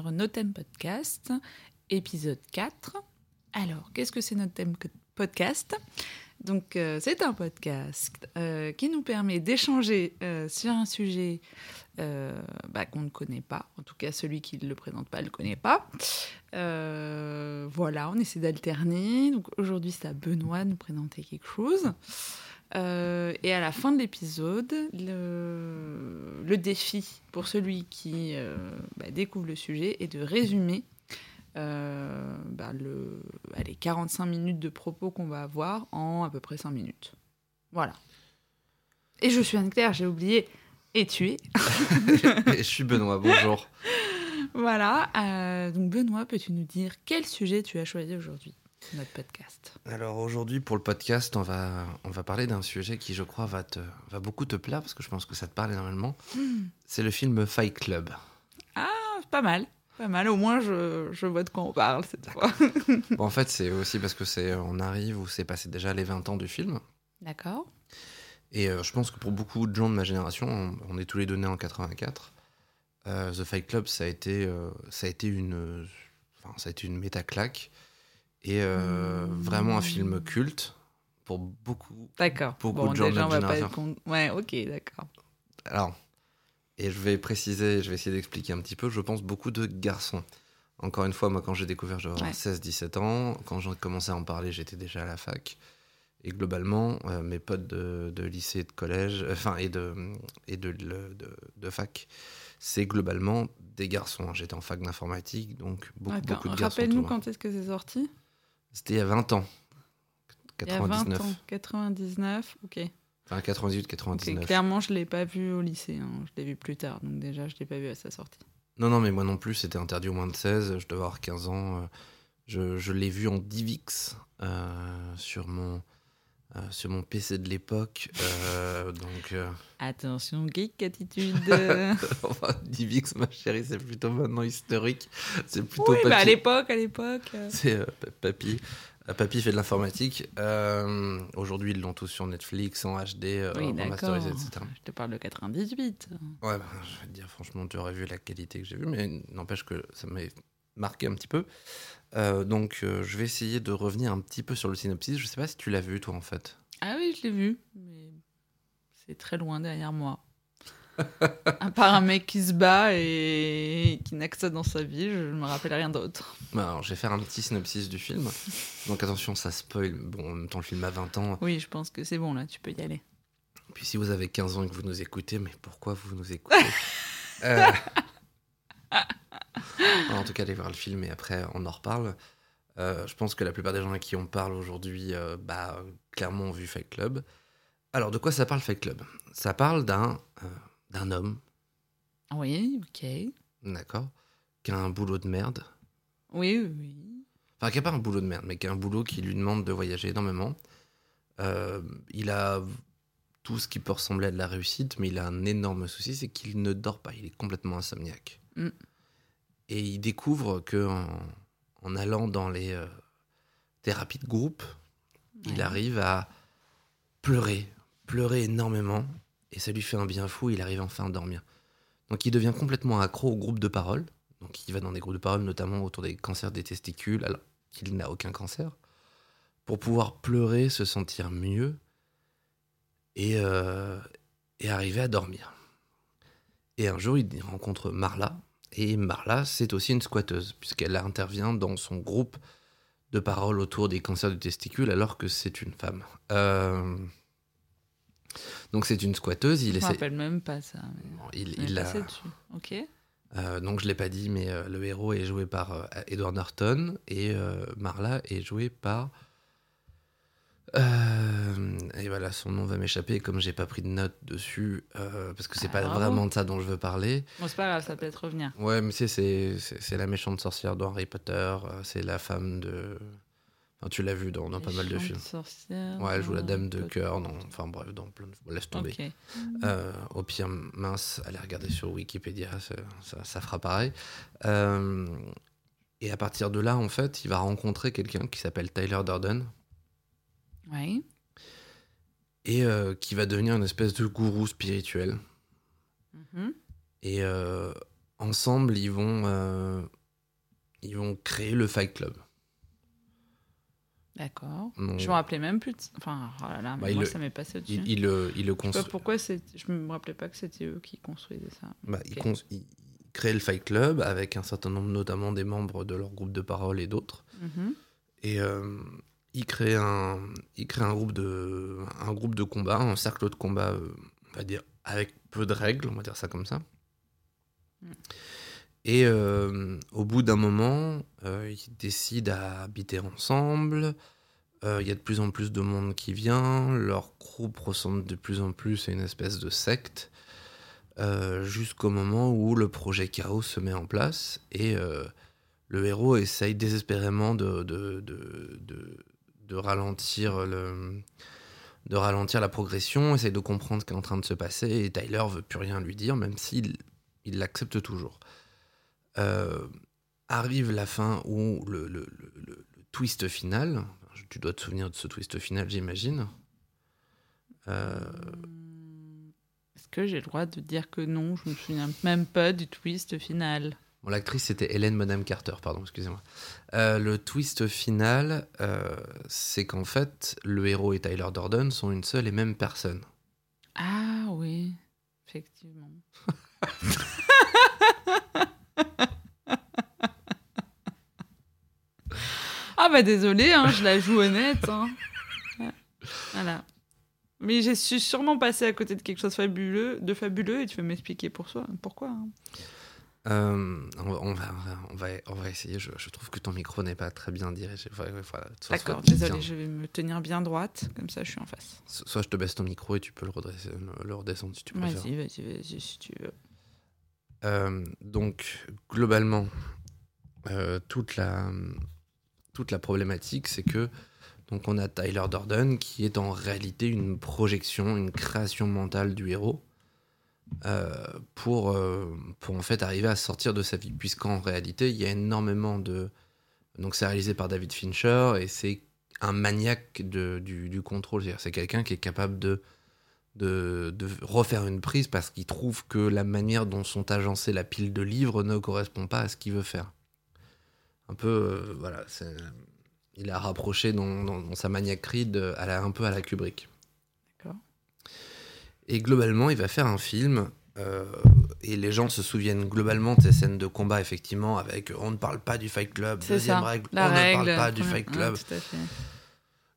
sur No Thème Podcast, épisode 4. Alors, qu'est-ce que c'est notre thème podcast? Donc, euh, c'est un podcast euh, qui nous permet d'échanger euh, sur un sujet bah, qu'on ne connaît pas. En tout cas, celui qui ne le présente pas ne le connaît pas. voilà, on essaie d'alterner. Donc, aujourd'hui, c'est à Benoît de nous présenter quelque chose. Euh, et à la fin de l'épisode, le, le, défi pour celui qui euh, bah, découvre le sujet est de résumer euh, bah, le, allez, 45 minutes de propos qu'on va avoir en à peu près 5 minutes. Voilà. Et je suis Anne-Claire, j'ai oublié. Et tu es Et je suis Benoît, bonjour. Voilà. donc Benoît, peux-tu nous dire quel sujet tu as choisi aujourd'hui? Notre podcast. Alors aujourd'hui pour le podcast, on va, on va parler d'un sujet qui je crois va, te, va beaucoup te plaire parce que je pense que ça te parle énormément. Hmm. C'est le film Fight Club. Ah, pas mal. Pas mal, au moins je, je vois de quoi on parle cette fois. bon, en fait, c'est aussi parce que c'est on arrive où c'est passé déjà les 20 ans du film. D'accord. Et euh, je pense que pour beaucoup de gens de ma génération, on, est tous les deux nés en 84. Euh, The Fight Club, ça a été, euh, ça a été une, enfin, ça a été une méta claque et euh, vraiment un film culte pour beaucoup, d'accord. beaucoup de gens de notre génération. Ouais, ok, d'accord. Alors, et je vais préciser, je vais essayer d'expliquer un petit peu, je pense beaucoup de garçons. Encore une fois, moi, quand j'ai découvert, j'avais 16-17 ans. Quand j'ai commencé à en parler, j'étais déjà à la fac. Et globalement, euh, mes potes de, de, lycée, de collège, euh, enfin, et de, et de, de, de fac, c'est globalement des garçons. J'étais en fac d'informatique, donc beaucoup, beaucoup de garçons. Rappelle-nous quand est-ce que c'est sorti? C'était il y a 20 ans. 99. Il y a 20 ans. 99, ok. Enfin, 98, 99. clairement, je ne l'ai pas vu au lycée. Hein. Je l'ai vu plus tard. Donc, déjà, je ne l'ai pas vu à sa sortie. Non, non, mais moi non plus. C'était interdit au moins de 16. Je devais avoir 15 ans. Euh, je, je l'ai vu en Divix euh, sur, mon, euh, sur mon PC de l'époque. donc. Attention, geek attitude. Divix, ma chérie, c'est plutôt maintenant historique. C'est plutôt. Oui, bah, à l'époque, à l'époque. C'est Papy. Papy fait de l'informatique. Euh, aujourd'hui, ils l'ont tous sur Netflix, en HD, euh, remasterisé, etc. Je te parle de 98. Ouais, bah, je vais te dire, franchement, tu aurais vu la qualité que j'ai vue, mais n'empêche que ça m'a marqué un petit peu. Euh, donc, je vais essayer de revenir un petit peu sur le synopsis. Je sais pas si tu l'as vu, toi, en fait. Ah oui, je l'ai vu, mais c'est très loin derrière moi. à part un mec qui se bat et qui n'a que ça dans sa vie, je ne me rappelle rien d'autre. Bah, alors, je vais faire un petit synopsis du film. Donc attention, ça spoil. Bon, en même temps, le film a 20 ans. Oui, je pense que c'est bon, là, tu peux y aller. Puis si vous avez 15 ans et que vous nous écoutez, mais pourquoi vous nous écoutez? Euh, En tout cas, allez voir le film et après, on en reparle. Euh, je pense que la plupart des gens à qui on parle aujourd'hui, euh, bah, clairement ont vu Fight Club. Alors, de quoi ça parle Fight Club? Ça parle d'un d'un homme. Oui, ok. D'accord. Qui a un boulot de merde. Oui, oui. Enfin, qui n'a pas un boulot de merde, mais qui a un boulot qui lui demande de voyager énormément. Euh, il a tout ce qui peut ressembler à de la réussite, mais il a un énorme souci, c'est qu'il ne dort pas. Il est complètement insomniaque. Mm. Et il découvre que en, allant dans les euh, thérapies de groupe, il arrive à pleurer, pleurer énormément et ça lui fait un bien fou, il arrive enfin à dormir. Donc il devient complètement accro au groupe de parole, donc il va dans des groupes de parole notamment autour des cancers des testicules, alors qu'il n'a aucun cancer, pour pouvoir pleurer, se sentir mieux et, euh, et arriver à dormir. Et un jour, il rencontre Marla, et Marla, c'est aussi une squatteuse, puisqu'elle intervient dans son groupe de parole autour des cancers du testicule alors que c'est une femme. Euh, donc c'est une squatteuse. Il Je ne me rappelle même pas ça. il, il a... Ok. Euh, donc je l'ai pas dit, mais euh, le héros est joué par euh, Edward Norton et Marla est joué par et voilà, son nom va m'échapper. Comme j'ai pas pris de notes dessus, parce que c'est ah, pas vraiment de ça dont je veux parler. Bon, c'est pas grave, ça peut être revenir. Ouais, mais c'est c'est la méchante sorcière de Harry Potter. C'est la femme de tu l'as vu dans, pas mal de films. ouais, elle joue la dame de cœur. Enfin bref, dans plein de... Laisse tomber. Euh, au pire, mince, allez regarder sur Wikipédia, ça, ça, fera pareil. Euh, et à partir de là, en fait, il va rencontrer quelqu'un qui s'appelle Tyler Durden. Oui. Et euh, qui va devenir une espèce de gourou spirituel. Mm-hmm. Et ensemble, ils vont, euh, ils vont créer le Fight Club. D'accord. Je me rappelais même plus. de- Enfin, oh là là, mais Bah, moi, le- ça m'est passé au-dessus. il, il le, il le Je sais pas construit. pourquoi. Je me rappelais pas que c'était eux qui construisaient ça. Bah, il, Ok. cons- il- il crée le Fight Club avec un certain nombre, notamment des membres de leur groupe de parole et d'autres. Mhm. Et euh, il crée un, il crée un groupe de, un groupe de combat, un cercle de combat, euh, on va dire avec peu de règles, on va dire ça comme ça. Mm. Et euh, au bout d'un moment, euh, ils décident à habiter ensemble. Euh, Il y a de plus en plus de monde qui vient. Leur groupe ressemble de plus en plus à une espèce de secte. Jusqu'au moment où le projet Chaos se met en place. Et le héros essaye désespérément de, de, de, de- de ralentir le de ralentir la progression, essaye de comprendre ce qui est en train de se passer, et Tyler veut plus rien lui dire, même s'il il l'accepte toujours. Euh, arrive la fin où le, le- twist final, tu dois te souvenir de ce twist final, j'imagine. Euh. Est-ce que j'ai le droit de dire que non Je me souviens même pas du twist final? L'actrice c'était Hélène Madame Carter, pardon, excusez-moi. Euh, le twist final, euh, c'est qu'en fait, le héros et Tyler Durden sont une seule et même personne. Ah oui, effectivement. ah bah désolé, hein, je la joue honnête. hein. Voilà. Mais suis sûrement passé à côté de quelque chose fabuleux, de fabuleux et tu veux m'expliquer pour pourquoi. hein? Euh, on, va, on, va, on, va, essayer. Je, je trouve que ton micro n'est pas très bien dirigé. Voilà, voilà. Soit- D'accord, désolé, je vais me tenir bien droite, comme ça je suis en face. so- Soit je te baisse ton micro et tu peux le, redresser, le, redescendre si tu préfères. Vas-y, vas-y, vas-y, si tu veux. Euh, donc, globalement, euh, toute, la, toute la problématique, c'est que donc on a Tyler Durden qui est en réalité une projection, une création mentale du héros pour, euh, pour en fait arriver à sortir de sa vie. Puisqu'en réalité, il y a énormément de. Donc, c'est réalisé par David Fincher et c'est un maniaque du, du contrôle. C'est quelqu'un qui est capable de de, refaire une prise parce qu'il trouve que la manière dont sont agencées la pile de livres ne correspond pas à ce qu'il veut faire. Un peu, euh, voilà, il a rapproché dans, dans- sa maniaquerie de, un peu à la Kubrick. Et globalement, il va faire un film. euh, et les gens se souviennent globalement de ces scènes de combat, effectivement, avec on ne parle pas du Fight Club, deuxième ça, règle, on règle. ne parle pas du Fight Club.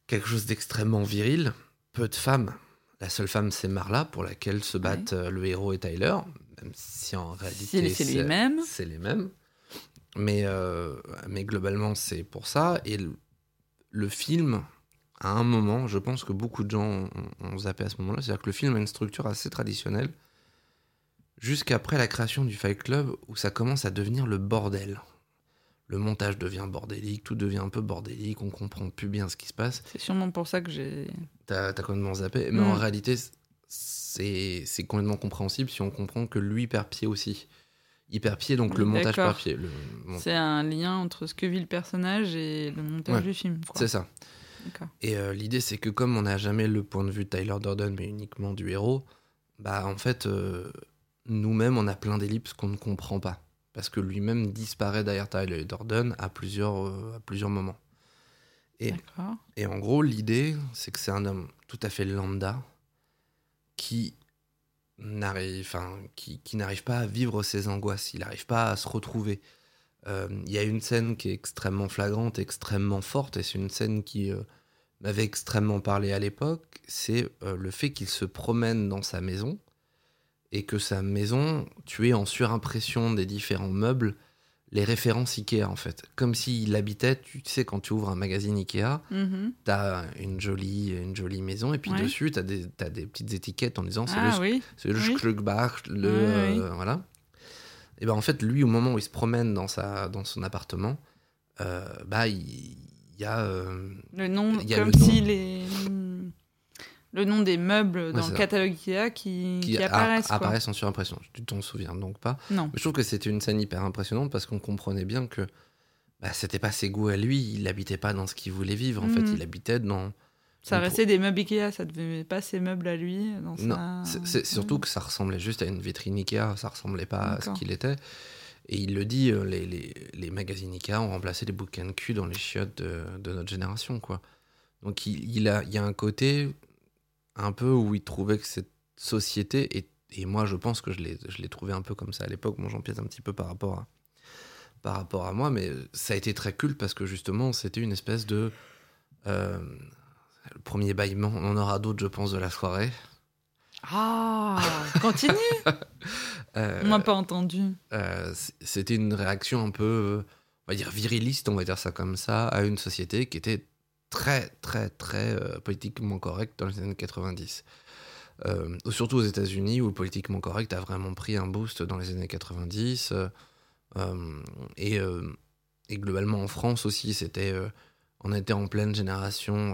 quelque chose d'extrêmement viril, peu de femmes. La seule femme, c'est Marla, pour laquelle se battent euh, le héros et Tyler, même si en réalité c'est lui-même. c'est les mêmes. Mais, euh, mais globalement, c'est pour ça. Et le, le film, à un moment, je pense que beaucoup de gens ont, ont zappé à ce moment-là, c'est-à-dire que le film a une structure assez traditionnelle, jusqu'après la création du Fight Club, où ça commence à devenir le bordel. Le montage devient bordélique, tout devient un peu bordélique, on comprend plus bien ce qui se passe. C'est sûrement pour ça que j'ai. T'as complètement zappé. Mais Mm. en réalité, c'est complètement compréhensible si on comprend que lui perd pied aussi. Il perd pied, donc le montage perd pied. Mon- C'est un lien entre ce que vit le personnage et le montage Ouais, du film. C'est ça. Et euh, l'idée, c'est que comme on n'a jamais le point de vue de Tyler Durden, mais uniquement du héros, bah en fait, euh, nous-mêmes, on a plein d'ellipses qu'on ne comprend pas. Parce que lui-même disparaît derrière Tyler Durden à plusieurs, euh, à plusieurs moments. Et. Et en gros, l'idée, c'est que c'est un homme tout à fait lambda qui n'arrive, enfin, qui, qui n'arrive pas à vivre ses angoisses. Il n'arrive pas à se retrouver. Euh, Il y a une scène qui est extrêmement flagrante, extrêmement forte, et c'est une scène qui euh, m'avait extrêmement parlé à l'époque. C'est euh, le fait qu'il se promène dans sa maison et que sa maison, tu es en surimpression des différents meubles, les références Ikea en fait. Comme s'il habitait, tu sais, quand tu ouvres un magazine Ikea, Mhm. t'as une jolie, une jolie maison et puis Ouais. dessus t'as des, des petites étiquettes en disant c'est Ah le, oui. le oui. Euh, voilà. Et ben en fait lui au moment où il se promène dans sa dans son appartement, euh, bah il, il y a euh, Le nom, Il y a comme le nom. si les. Le nom des meubles dans le catalogue Ikea qui, qui, qui a- apparaissent. quoi. apparaissent en surimpression. Tu t'en souviens donc pas. Non. Mais je trouve que c'était une scène hyper impressionnante parce qu'on comprenait bien que bah, c'était pas ses goûts à lui. Il habitait pas dans ce qu'il voulait vivre. En fait, Mhm. il habitait dans Ça restait des meubles Ikea, ça devait pas ses meubles à lui. Dans Non, sa... c'est- surtout que ça ressemblait juste à une vitrine Ikea, ça ressemblait pas à ce qu'il était. Et il le dit, euh, les, les, les magazines Ika ont remplacé les bouquins de cul dans les chiottes de, de notre génération, quoi. Donc il, il a, il y a un côté un peu où il trouvait que cette société, et, et moi je pense que je l'ai trouvé un peu comme ça à l'époque, moi j'empiète un petit peu par rapport à, par rapport à moi, mais ça a été très culte parce que justement c'était une espèce de... euh, le premier bâillement, on en aura d'autres je pense de la soirée. Ah, continue. Euh, On n'a pas entendu. Euh, c'était une réaction un peu, on va dire, viriliste, on va dire ça comme ça, à une société qui était très, très, très euh, politiquement correcte dans les années 90. Euh, surtout aux États-Unis, où le politiquement correct a vraiment pris un boost dans les années 90. euh, euh, et, et globalement en France aussi, c'était, on était en pleine génération.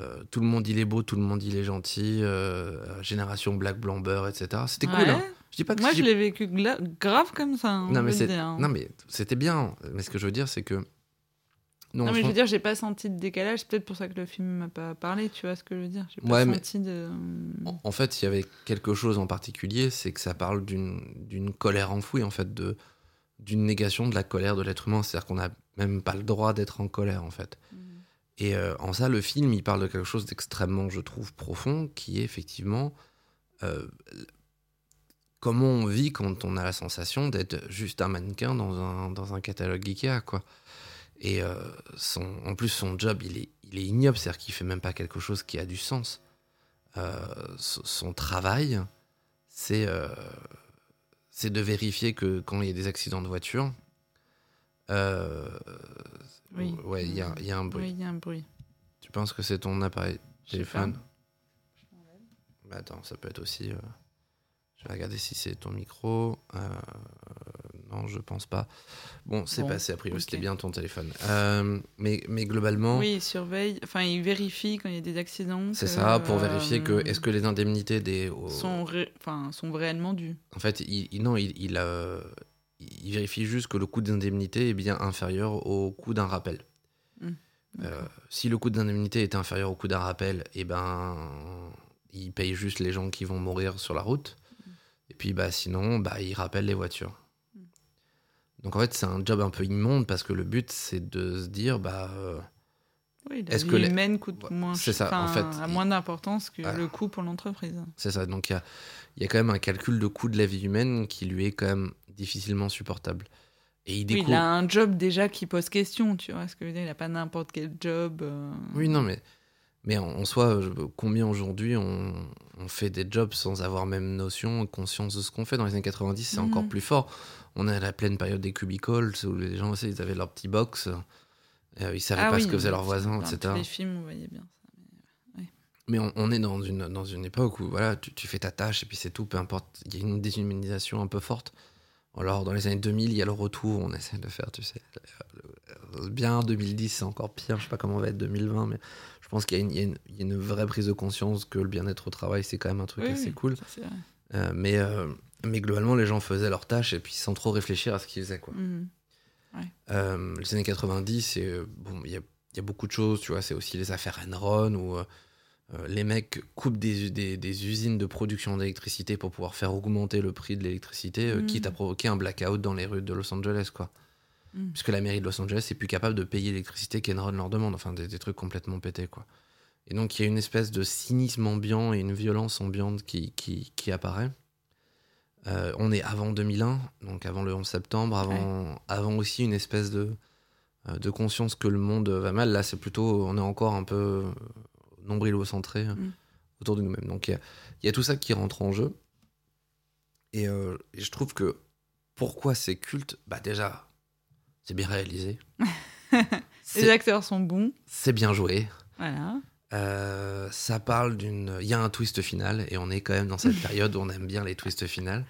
Euh, euh, tout le monde il est beau, tout le monde il est gentil, euh, génération black blanc beurre, etc. C'était cool. Hein. Je dis pas que Moi, je l'ai vécu grave comme ça. hein, non mais, dire. non mais c'était bien. Mais ce que je veux dire, c'est que. Non, en mais je veux dire, j'ai pas senti de décalage. C'est peut-être pour ça que le film m'a pas parlé. Tu vois ce que je veux dire J'ai pas mais- senti de. en, fait, il y avait quelque chose en particulier, c'est que ça parle d'une colère enfouie, en fait, de d'une négation de la colère de l'être humain. C'est-à-dire qu'on n'a même pas le droit d'être en colère, en fait. Mhm. Et euh, en ça, le film, il parle de quelque chose d'extrêmement, je trouve, profond, qui est effectivement euh, comment on vit quand on a la sensation d'être juste un mannequin dans un, dans un catalogue Ikea, quoi. Et euh, son, en plus, son job, il est, il est ignoble, c'est-à-dire qu'il fait même pas quelque chose qui a du sens. So- son travail, c'est de vérifier que quand il y a des accidents de voiture, Oui. ouais, il y a, y a un bruit. Oui, il y a un bruit. Tu penses que c'est ton appareil téléphone. Bah attends, ça peut être aussi. euh, Je vais regarder si c'est ton micro. Euh, Non, je pense pas. Bon, c'est Bon, passé. A priori, c'était bien ton téléphone. Euh, mais, mais globalement, Oui, il surveille. Enfin, il vérifie quand il y a des accidents. c'est ça pour vérifier que est-ce que les indemnités des. sont, ré- enfin, sont réellement dus. En fait, il, non, il, il, il vérifie juste que le coût d'indemnité est bien inférieur au coût d'un rappel. Hmm. Euh, si le coût d'indemnité est inférieur au coût d'un rappel, et ben, il paye juste les gens qui vont mourir sur la route. Et puis, bah, sinon, bah, il rappelle les voitures. Hmm. Donc, en fait, c'est un job un peu immonde parce que le but, c'est de se dire, bah, euh, Oui, Est-ce que les- humaine coûte Ouais, moins c'est ça, en fait, a moins d'importance que le coût pour l'entreprise. c'est ça. Donc, il y a, il y a quand même un calcul de coût de la vie humaine qui lui est quand même difficilement supportable. Et il Oui, découvre. il a un job déjà qui pose question, tu vois ce que je veux dire. Il a pas n'importe quel job. euh, Oui, non, mais, mais en, soi, combien aujourd'hui on, on fait des jobs sans avoir même notion, conscience de ce qu'on fait? Dans les années 90, c'est Mhm. encore plus fort. On est à la pleine période des cubicles, où les gens aussi, ils avaient leur petit box, euh, ils savaient Ah pas oui, ce que faisaient leurs dans voisins, tous etc. les films, on voyait bien ça. Mais on, on est dans une, dans une époque où voilà, tu, tu fais ta tâche et puis c'est tout, peu importe. Il y a une déshumanisation un peu forte. Alors, dans les années 2000, il y a le retour, on essaie de faire, tu sais. Bien 2010, c'est encore pire, je sais pas comment va être 2020, mais je pense qu'il y, a une- il y y a une vraie prise de conscience que le bien-être au travail, c'est quand même un truc Oui, assez oui, cool. ça. Euh, mais, euh, mais globalement, les gens faisaient leur tâche et puis sans trop réfléchir à ce qu'ils faisaient, quoi. Euh, les années 90, c'est, euh, bon, il y a, y a beaucoup de choses, tu vois, c'est aussi les affaires Enron où euh, les mecs coupent des, des- des usines de production d'électricité pour pouvoir faire augmenter le prix de l'électricité, Mhm. quitte à provoquer un blackout dans les rues de Los Angeles, quoi. Mhm. Puisque la mairie de Los Angeles est plus capable de payer l'électricité qu'Enron leur demande, enfin des, des trucs complètement pétés, quoi. Et donc il y a une espèce de cynisme ambiant et une violence ambiante qui, qui, qui apparaît. Euh, on est avant 2001, donc avant le 11 septembre, avant, avant aussi une espèce de, euh, de conscience que le monde va mal. Là, c'est plutôt, on est encore un peu euh, nombrilo-centré Mm. autour de nous-mêmes. Donc il y a- il y, a tout ça qui rentre en jeu. Et, euh, et je trouve que pourquoi c'est culte? Bah déjà, c'est bien réalisé. Les acteurs sont bons. c'est bien joué. Voilà. Euh, ça parle d'une. Il y a un twist final et on est quand même dans cette période où on aime bien les twists finales.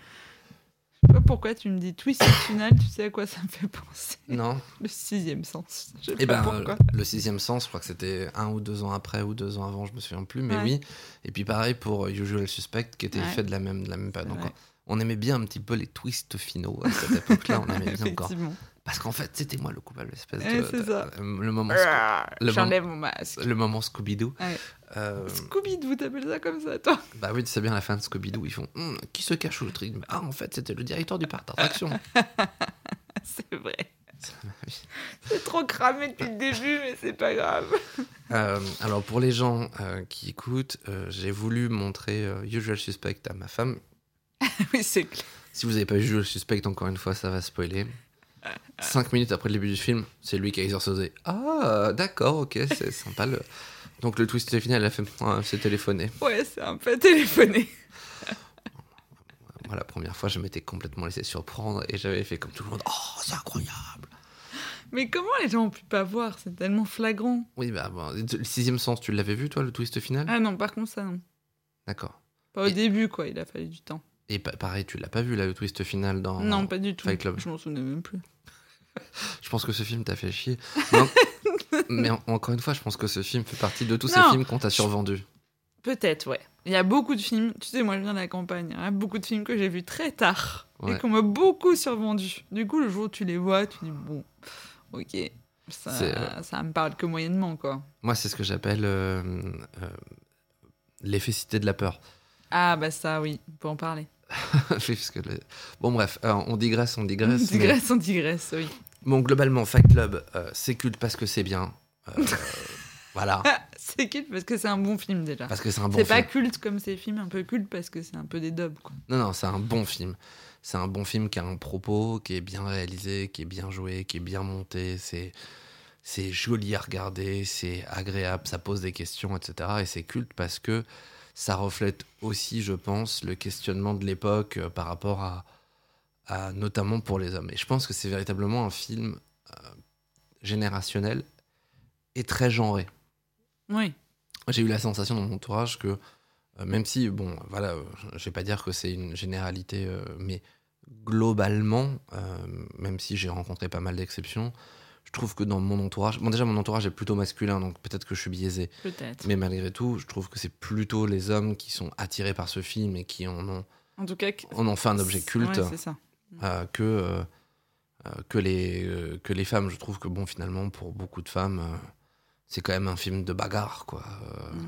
Je sais pas pourquoi tu me dis twist final, tu sais à quoi ça me fait penser Non. Le sixième sens. Je sais Et pas ben pourquoi. le sixième sens, je crois que c'était un ou deux ans après ou deux ans avant, je me souviens plus, mais Ouais. oui. Et puis pareil pour Usual Suspect qui était Ouais. fait de la même de la même période. Donc, on aimait bien un petit peu les twists finaux à cette époque-là. On aimait bien encore. Parce qu'en fait, c'était moi le coupable, espèce Ouais, de, c'est ça. de- le moment Ah, J'enlève mon masque. le moment Scooby-Doo. Ouais. Euh, Scooby-Doo, t'appelles ça comme ça, toi bah oui, c'est bien la fin de Scooby-Doo. Ils font Hum, Qui se cache sous le truc Ah, en fait, c'était le directeur du parc d'attraction. C'est vrai. C'est trop cramé depuis le début, mais c'est pas grave. Euh, alors, pour les gens euh, qui écoutent, euh, j'ai voulu montrer euh, Usual Suspect à ma femme. oui, c'est clair. Si vous n'avez pas vu Usual Suspect, encore une fois, ça va spoiler. Cinq minutes après le début du film, c'est lui qui a exorcisé. Ah, d'accord, ok, c'est sympa. Le... Donc, le twist final, elle a fait Ah, c'est téléphoné. Ouais, c'est un peu téléphoné. Moi, la première fois, je m'étais complètement laissé surprendre et j'avais fait comme tout le monde Oh, c'est incroyable Mais comment les gens ont pu pas voir? C'est tellement flagrant. Oui, bah, bon, le sixième sens, tu l'avais vu, toi, le twist final? Ah non, par contre, ça, non. D'accord. Pas au Et- début, quoi. Il a fallu du temps. Et pa- pareil, tu l'as pas vu, là, le twist final dans. non, pas du tout. Fight Club. Je m'en souvenais même plus. Je pense que ce film t'a fait chier. Non, mais en- encore une fois, je pense que ce film fait partie de tous ces films qu'on t'a survendus. Peut-être, ouais. Il y a beaucoup de films, tu sais, moi je viens de la campagne, il y a beaucoup de films que j'ai vus très tard Ouais. et qu'on m'a beaucoup survendu. Du coup, le jour où tu les vois, tu dis, bon, ok, ça, euh, ça me parle que moyennement, quoi. Moi, c'est ce que j'appelle euh, euh, l'effet cité de la peur. Ah, bah ça, oui, on peut en parler. Oui, parce que le- Bon, bref, euh, on digresse, on digresse. On mais- digresse, on digresse, oui. Bon, globalement, Fight Club, euh, c'est culte parce que c'est bien. Euh, voilà, c'est culte parce que c'est un bon film déjà. parce que c'est un bon c'est pas culte comme ces films un peu cultes parce que c'est un peu des quoi. Non, non, c'est un bon film. C'est un bon film qui a un propos, qui est bien réalisé, qui est bien joué, qui est bien monté. C'est, c'est joli à regarder, c'est agréable, ça pose des questions, etc. Et c'est culte parce que ça reflète aussi, je pense, le questionnement de l'époque euh, par rapport à, à- notamment pour les hommes. Et je pense que c'est véritablement un film euh, générationnel et très genré. Oui. J'ai eu la sensation dans mon entourage que, euh, même si, bon, voilà, euh, je vais pas dire que c'est une généralité, mais globalement, même si j'ai rencontré pas mal d'exceptions, je trouve que dans mon entourage, bon, déjà, mon entourage est plutôt masculin, donc peut-être que je suis biaisé, Peut-être. mais malgré tout, je trouve que c'est plutôt les hommes qui sont attirés par ce film et qui en ont, En tout cas, que- en ont fait un objet culte Ouais, c'est ça. euh, que, euh, euh, que, les, euh, que les femmes. Je trouve que, bon, finalement, pour beaucoup de femmes, c'est quand même un film de bagarre, quoi. Mm.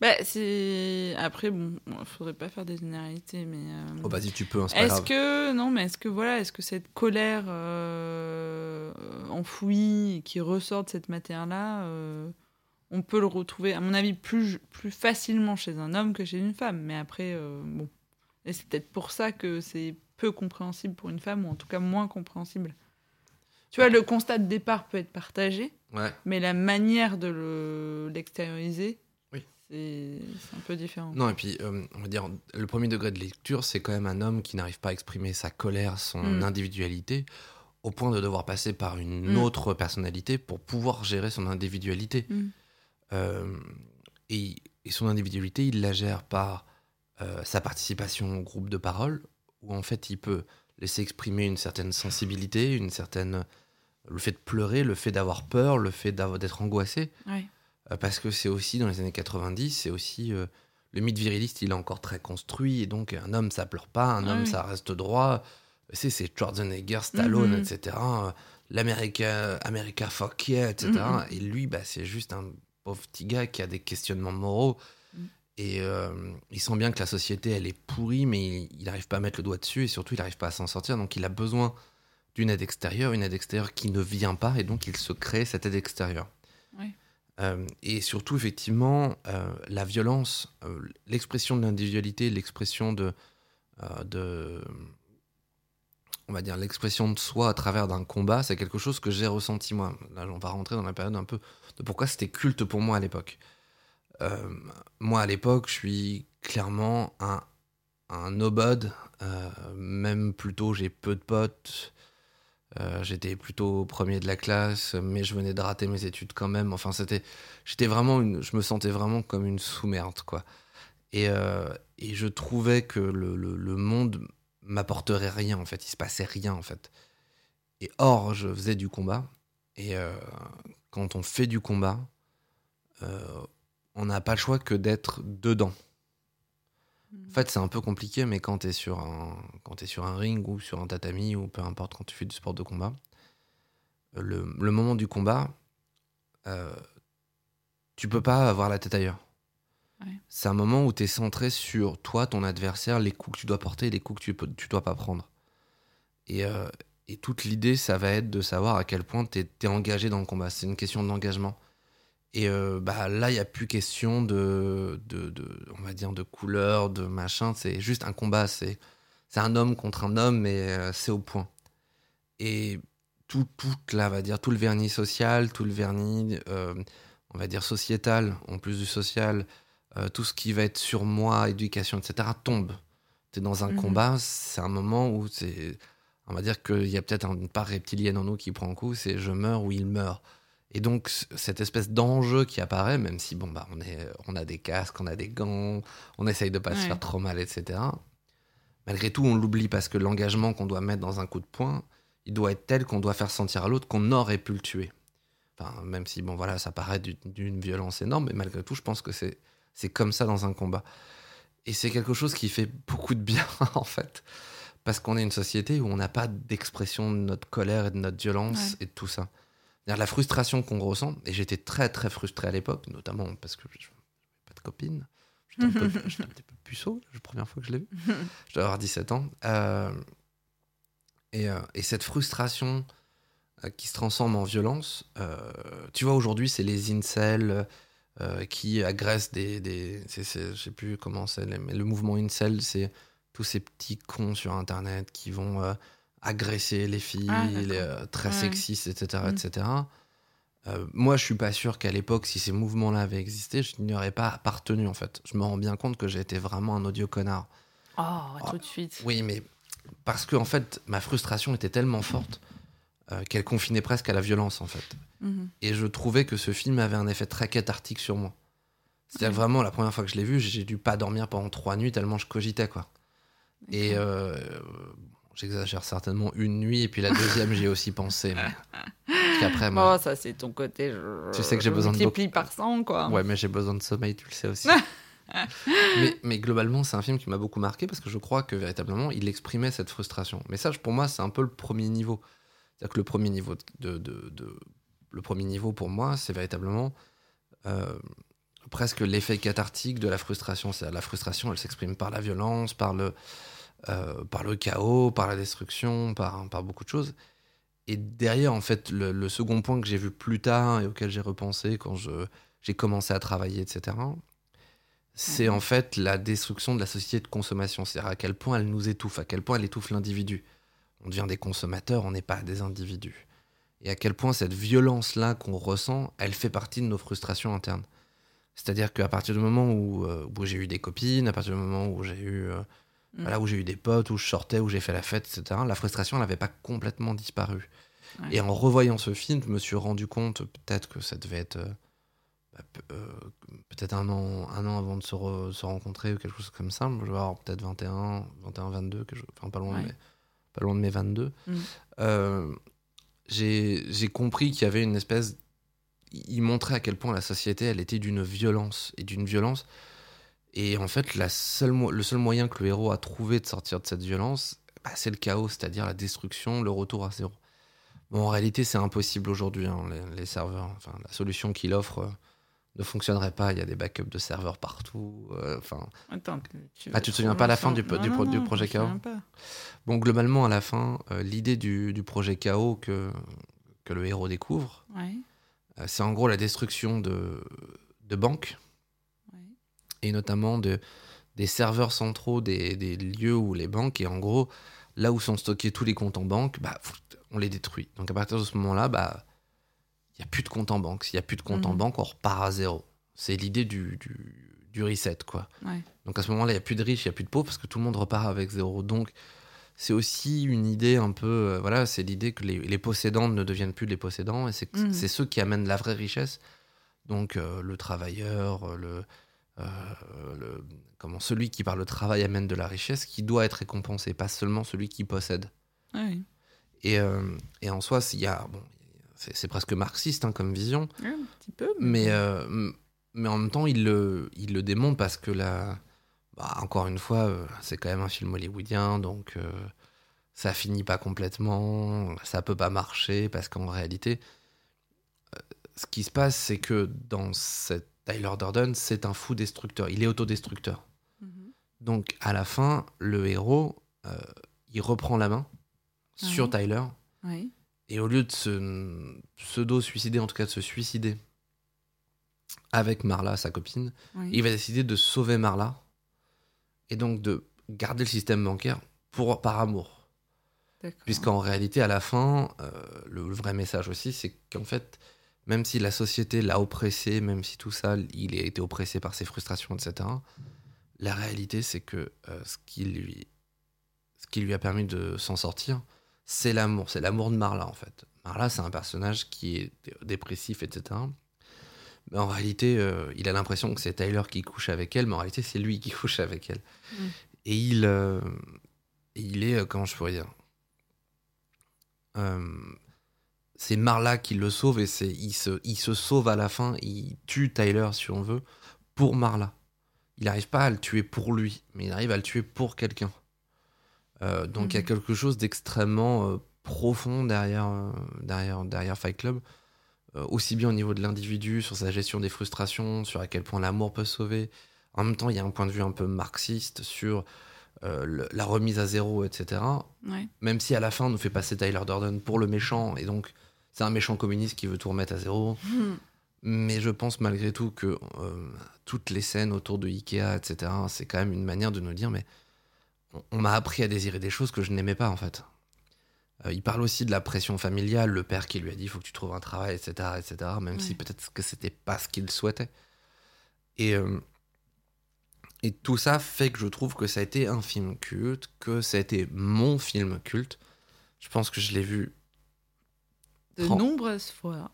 Bah, c'est. Après, bon, faudrait pas faire des généralités, mais. euh, Oh, vas-y, tu peux, hein, Est-ce que non, mais est-ce que voilà, est-ce que cette colère euh, enfouie qui ressort de cette matière-là, euh, on peut le retrouver, à mon avis, plus plus facilement chez un homme que chez une femme. Mais après, bon, et c'est peut-être pour ça que c'est peu compréhensible pour une femme ou en tout cas moins compréhensible. Tu vois, le constat de départ peut être partagé, Ouais. mais la manière de le l'extérioriser. C'est un peu différent. Non, et puis, euh, on va dire, le premier degré de lecture, c'est quand même un homme qui n'arrive pas à exprimer sa colère, son Mm. individualité, au point de devoir passer par une Mm. autre personnalité pour pouvoir gérer son individualité. Mm. Euh, et, et son individualité, il la gère par euh, sa participation au groupe de parole, où en fait, il peut laisser exprimer une certaine sensibilité, une certaine... le fait de pleurer, le fait d'avoir peur, le fait d'être angoissé. Ouais. Euh, parce que c'est aussi dans les années 90, c'est aussi euh, le mythe viriliste, il est encore très construit et donc un homme ça pleure pas, un Ah homme oui. ça reste droit. C'est c'est Schwarzenegger, Stallone, Mhm. etc. L'America, America fuck yeah, etc. Mhm. Et lui, bah, c'est juste un pauvre petit gars qui a des questionnements moraux. Mhm. Et euh, il sent bien que la société, elle est pourrie, mais il n'arrive pas à mettre le doigt dessus et surtout, il n'arrive pas à s'en sortir. Donc, il a besoin d'une aide extérieure, une aide extérieure qui ne vient pas et donc il se crée cette aide extérieure. Euh, et surtout, effectivement, euh, la violence, euh, l'expression de l'individualité, l'expression de. On va dire l'expression de soi à travers d'un combat, c'est quelque chose que j'ai ressenti moi. Là, on va rentrer dans la période un peu de pourquoi c'était culte pour moi à l'époque. Moi, à l'époque, je suis clairement un, un nobody. même plutôt, j'ai peu de potes. Euh, j'étais plutôt premier de la classe, mais je venais de rater mes études quand même. Enfin, c'était, j'étais vraiment une, je me sentais vraiment comme une sous-merde, quoi. Et, euh, et je trouvais que le, le, le monde m'apporterait rien, en fait. Il se passait rien, en fait. Et or, je faisais du combat. Et euh, quand on fait du combat, on n'a pas le choix que d'être dedans. En fait, c'est un peu compliqué, mais quand tu es, sur un- quand t'es sur un ring ou sur un tatami, ou peu importe, quand tu fais du sport de combat, le, le moment du combat, euh, tu peux pas avoir la tête ailleurs. Ouais. C'est un moment où tu es centré sur toi, ton adversaire, les coups que tu dois porter et les coups que tu, peux, tu dois pas prendre. Et, euh, et toute l'idée, ça va être de savoir à quel point tu es, engagé dans le combat. C'est une question d'engagement. Et euh, bah, là, il n'y a plus question de, de, de, on va dire, de couleur, de machin. C'est juste un combat. C'est c'est un homme contre un homme, mais euh, c'est au point. Et tout, tout là, va dire, tout le vernis social, tout le vernis, euh, on va dire, sociétal, en plus du social, tout ce qui va être sur moi, éducation, etc., tombe. Tu es dans un Mhm. combat, c'est un moment où c'est. On va dire qu'il y a peut-être une part reptilienne en nous qui prend un coup, c'est je meurs ou il meurt. Et donc, cette espèce d'enjeu qui apparaît, même si bon, bah, on, est, on a des casques, on a des gants, on essaye de pas se faire trop mal, etc. Malgré tout, on l'oublie parce que l'engagement qu'on doit mettre dans un coup de poing, il doit être tel qu'on doit faire sentir à l'autre qu'on aurait pu le tuer. Enfin, même si, bon, voilà, ça paraît d'une- d'une violence énorme, mais malgré tout, je pense que c'est c'est comme ça dans un combat. Et c'est quelque chose qui fait beaucoup de bien, en fait. Parce qu'on est une société où on n'a pas d'expression de notre colère et de notre violence Ouais. et de tout ça. La frustration qu'on ressent, et j'étais très très frustré à l'époque, notamment parce que je n'avais pas de copine. J'étais un, peu- j'étais un petit peu puceau, la première fois que je l'ai vu. Je dois avoir 17 ans. Euh, et, euh, et cette frustration euh, qui se transforme en violence, euh, tu vois, aujourd'hui, c'est les incels euh, qui agressent des. des c'est- c'est- je sais plus comment c'est, mais le mouvement incel, c'est tous ces petits cons sur Internet qui vont agresser les filles, Ah, les, euh, très Ouais. sexistes, etc. Etc. Euh, moi, je suis pas sûr qu'à l'époque, si ces mouvements-là avaient existé, je n'y aurais pas appartenu, en fait. Je me rends bien compte que j'ai été vraiment un odieux connard. Oh, tout de suite. Oui, mais parce que en fait, ma frustration était tellement forte euh, qu'elle confinait presque à la violence, en fait. Mhm. Et je trouvais que ce film avait un effet très cathartique sur moi. C'est-à-dire vraiment, la première fois que je l'ai vu, j'ai dû pas dormir pendant trois nuits tellement je cogitais, quoi. Et euh, j'exagère certainement une nuit, et puis la deuxième, j'y ai aussi pensé. Mais... Après, moi, Oh, ça, c'est ton côté. Je, Tu sais que j'ai besoin de multiplie par 100, quoi. Ouais, mais j'ai besoin de sommeil, tu le sais aussi. mais, mais globalement, c'est un film qui m'a beaucoup marqué parce que je crois que véritablement, il exprimait cette frustration. Mais ça, pour moi, c'est un peu le premier niveau. C'est-à-dire que le premier niveau, de, de- de- le premier niveau pour moi, c'est véritablement euh, presque l'effet cathartique de la frustration. C'est la frustration, elle s'exprime par la violence, par le, euh, par le chaos, par la destruction, par, par beaucoup de choses. Et derrière, en fait, le, le second point que j'ai vu plus tard et auquel j'ai repensé quand j'ai commencé à travailler, etc., c'est Mhm. en fait la destruction de la société de consommation. C'est-à-dire à quel point elle nous étouffe, à quel point elle étouffe l'individu. On devient des consommateurs, on n'est pas des individus. Et à quel point cette violence-là qu'on ressent, elle fait partie de nos frustrations internes. C'est-à-dire qu'à partir du moment où, euh, où j'ai eu des copines, à partir du moment où j'ai eu, euh, Mm. voilà, où j'ai eu des potes, où je sortais, où j'ai fait la fête, etc., la frustration n'avait pas complètement disparu. Ouais. Et en revoyant ce film, je me suis rendu compte peut-être que ça devait être euh, bah, euh, peut-être un an, un an avant de se, re- se rencontrer ou quelque chose comme ça. Je vais avoir peut-être 21, 21, 22, quelque chose- enfin pas loin, Ouais. de mes, pas loin de mes 22. Mm. Euh, j'ai j'ai compris qu'il y avait une espèce. Il montrait à quel point la société, elle était d'une violence et d'une violence. Et en fait, la seule, mo- le seul moyen que le héros a trouvé de sortir de cette violence, bah, c'est le chaos, c'est-à-dire la destruction, le retour à zéro. Bon, en réalité, c'est impossible aujourd'hui. hein, les, les serveurs, enfin, la solution qu'il offre euh, ne fonctionnerait pas. Il y a des backups de serveurs partout. euh, Enfin, Attends, tu Ah, tu te souviens pas à la fin du- Non, du non, du projet KO? bon, globalement, à la fin, euh, l'idée du, du projet KO que, que le héros découvre, Ouais, c'est en gros la destruction de, de banques. Et notamment de, des serveurs centraux des, des lieux où les banques, et en gros, là où sont stockés tous les comptes en banque, bah, on les détruit. Donc à partir de ce moment-là, bah, il n'y a plus de compte en banque. S'il n'y a plus de compte en Mhm. banque, on repart à zéro. C'est l'idée du, du, du reset, quoi. Ouais. Donc à ce moment-là, il n'y a plus de riches, il n'y a plus de pauvres, parce que tout le monde repart avec zéro. Donc c'est aussi une idée un peu, euh, voilà, c'est l'idée que les, les possédants ne deviennent plus les possédants, et c'est c'est ceux qui amènent la vraie richesse. Donc euh, le travailleur, euh, le, euh, le- comment, celui qui par le travail amène de la richesse, qui doit être récompensé, pas seulement celui qui possède. Ouais. Et, euh, et en soi, y a, bon, c'est presque marxiste hein, comme vision, Ouais, un petit peu. mais, euh, mais en même temps, il le, il le démontre parce que là, bah, encore une fois, c'est quand même un film hollywoodien, donc ça finit pas complètement, ça peut pas marcher parce qu'en réalité, ce qui se passe, c'est que dans cette Tyler Durden, c'est un fou destructeur. Il est autodestructeur. Mhm. Donc, à la fin, le héros, euh, il reprend la main sur. Tyler. Et au lieu de se pseudo-suicider, en tout cas de se suicider avec Marla, sa copine, il va décider de sauver Marla. Et donc de garder le système bancaire pour, par amour. Puisqu'en réalité, à la fin, euh, le vrai message aussi, c'est qu'en fait, même si la société l'a oppressé, même si tout ça, il a été oppressé par ses frustrations, etc., la réalité, c'est que euh, ce, qui lui, ce qui lui a permis de s'en sortir, c'est l'amour. C'est l'amour de Marla, en fait. Marla, c'est un personnage qui est dé- dépressif, etc. Mais en réalité, euh, il a l'impression que c'est Tyler qui couche avec elle, mais en réalité, c'est lui qui couche avec elle. Mm. Et il, euh, il est, comment je pourrais dire c'est Marla qui le sauve et c'est il se, il se sauve à la fin, il tue Tyler si on veut pour Marla. Il n'arrive pas à le tuer pour lui, mais il arrive à le tuer pour quelqu'un. Euh, donc il y a Mhm. quelque chose d'extrêmement euh, profond derrière, euh, derrière, derrière Fight Club, aussi bien au niveau de l'individu, sur sa gestion des frustrations, sur à quel point l'amour peut sauver. En même temps, il y a un point de vue un peu marxiste sur euh, le- la remise à zéro, etc Ouais. même si à la fin on nous fait passer Tyler Durden pour le méchant, et donc c'est un méchant communiste qui veut tout remettre à zéro. Mhm. Mais je pense malgré tout que euh, toutes les scènes autour de Ikea, etc., c'est quand même une manière de nous dire, mais on, on m'a appris à désirer des choses que je n'aimais pas en fait. Euh, il parle aussi de la pression familiale, le père qui lui a dit, il faut que tu trouves un travail, etc., etc., même si peut-être que c'était pas ce qu'il souhaitait. Et, euh, et tout ça fait que je trouve que ça a été un film culte, que ça a été mon film culte. Je pense que je l'ai vu De nombreuses fois.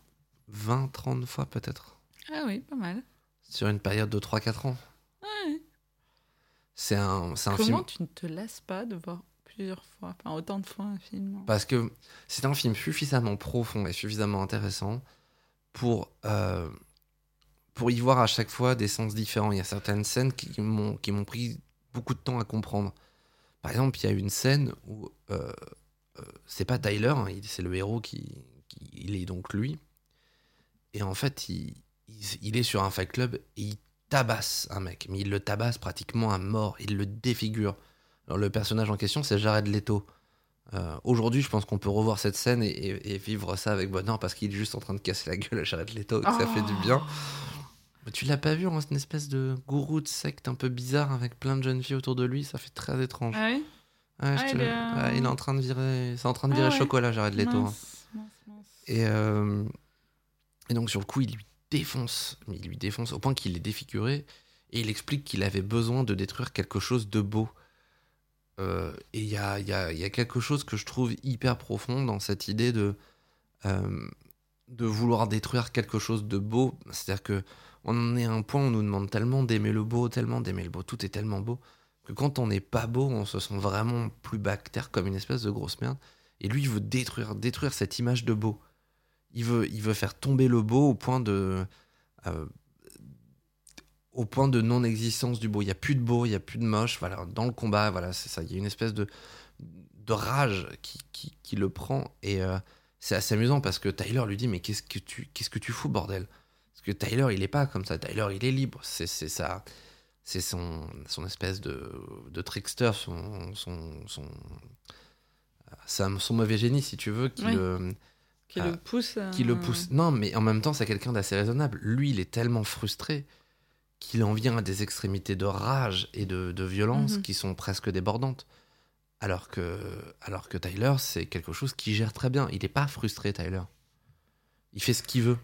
20, 30 fois peut-être, Ah oui, pas mal. sur une période de 3-4 ans. Ouais. C'est un, c'est un Comment film. tu ne te lasses pas de voir plusieurs fois, enfin autant de fois un film Parce que c'est un film suffisamment profond et suffisamment intéressant pour, euh, pour y voir à chaque fois des sens différents. Il y a certaines scènes qui m'ont qui m'ont pris beaucoup de temps à comprendre. Par exemple, il y a une scène où euh, euh, c'est pas Tyler, hein, c'est le héros qui- Il est donc lui. Et en fait, il, il, il est sur un fight club et il tabasse un mec. Mais il le tabasse pratiquement à mort. Il le défigure. Alors, le personnage en question, c'est Jared Leto. Euh, Aujourd'hui, je pense qu'on peut revoir cette scène et, et- et vivre ça avec bonheur parce qu'il est juste en train de casser la gueule à Jared Leto et que ça fait du bien. Mais tu l'as pas vu en une espèce de gourou de secte un peu bizarre avec plein de jeunes filles autour de lui? Ça fait très étrange. Ah oui? Ouais, Ah, te- il est, euh, ouais, il est en train de virer, c'est en train de Ah virer ouais. chocolat, Jared Leto. hein. Mince. Et, euh, et donc sur le coup, il lui défonce, il lui défonce au point qu'il est défiguré et il explique qu'il avait besoin de détruire quelque chose de beau. Euh, et il y a, quelque chose que je trouve hyper profond dans cette idée de, euh, de vouloir détruire quelque chose de beau. C'est-à-dire que on en est à un point où on nous demande tellement d'aimer le beau, tellement d'aimer le beau, tout est tellement beau, que quand on n'est pas beau, on se sent vraiment plus bactère comme une espèce de grosse merde. Et lui, il veut détruire, détruire cette image de beau. Il veut, il veut faire tomber le beau au point de, euh, au point de non-existence du beau. Il n'y a plus de beau, il n'y a plus de moche. Voilà, dans le combat, voilà, c'est ça. Il y a une espèce de, de rage qui, qui, qui le prend. Et euh, c'est assez amusant parce que Tyler lui dit Mais qu'est-ce que tu, qu'est-ce que tu fous, bordel? Parce que Tyler, il est pas comme ça. Tyler, il est libre. C'est, c'est ça. C'est son, son espèce de, de trickster, son, son, son, son, son mauvais génie, si tu veux, qui Oui. le Qui Ah, le pousse. à- qui le pousse. Non, mais en même temps, c'est quelqu'un d'assez raisonnable. Lui, il est tellement frustré qu'il en vient à des extrémités de rage et de, de violence Mhm. qui sont presque débordantes. Alors que, alors que Tyler, c'est quelque chose qui gère très bien. Il n'est pas frustré, Tyler. Il fait ce qu'il veut.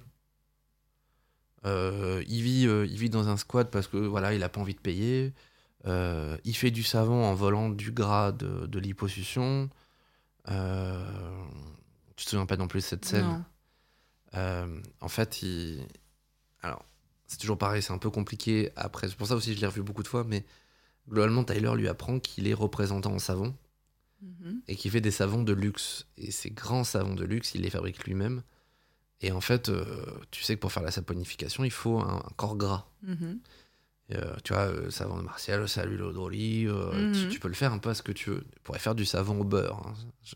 Euh, il, vit, euh, il vit dans un squat parce que voilà, il a pas envie de payer. Euh, il fait du savon en volant du gras de, de liposuction. Euh, tu te souviens pas non plus de cette scène Non. euh, en fait, il... alors c'est toujours pareil, c'est un peu compliqué. Après, c'est pour ça aussi que je l'ai revu beaucoup de fois, mais globalement, Tyler lui apprend qu'il est représentant en savon Mhm. et qu'il fait des savons de luxe. Et ces grands savons de luxe, il les fabrique lui-même. Et en fait, euh, tu sais que pour faire la saponification, il faut un, un corps gras. Mhm. Euh, tu vois, le savon de Martial, le à l'huile d'olive, euh, tu, Mhm. tu peux le faire un peu à ce que tu veux. Tu pourrais faire du savon au beurre. hein. Je-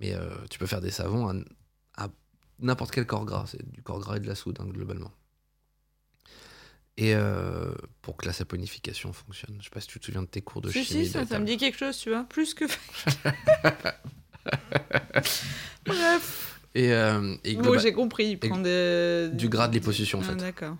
Mais euh, tu peux faire des savons à, à n'importe quel corps gras. C'est du corps gras et de la soude, hein, globalement. Et euh, pour que la saponification fonctionne. Je sais pas si tu te souviens de tes cours de si, chimie. si, ça, ça me dit quelque chose, tu vois. Plus que. Bref. Et, euh, et Bon, j'ai compris. Il prend des- du gras de liposuction, en Ah, fait. D'accord.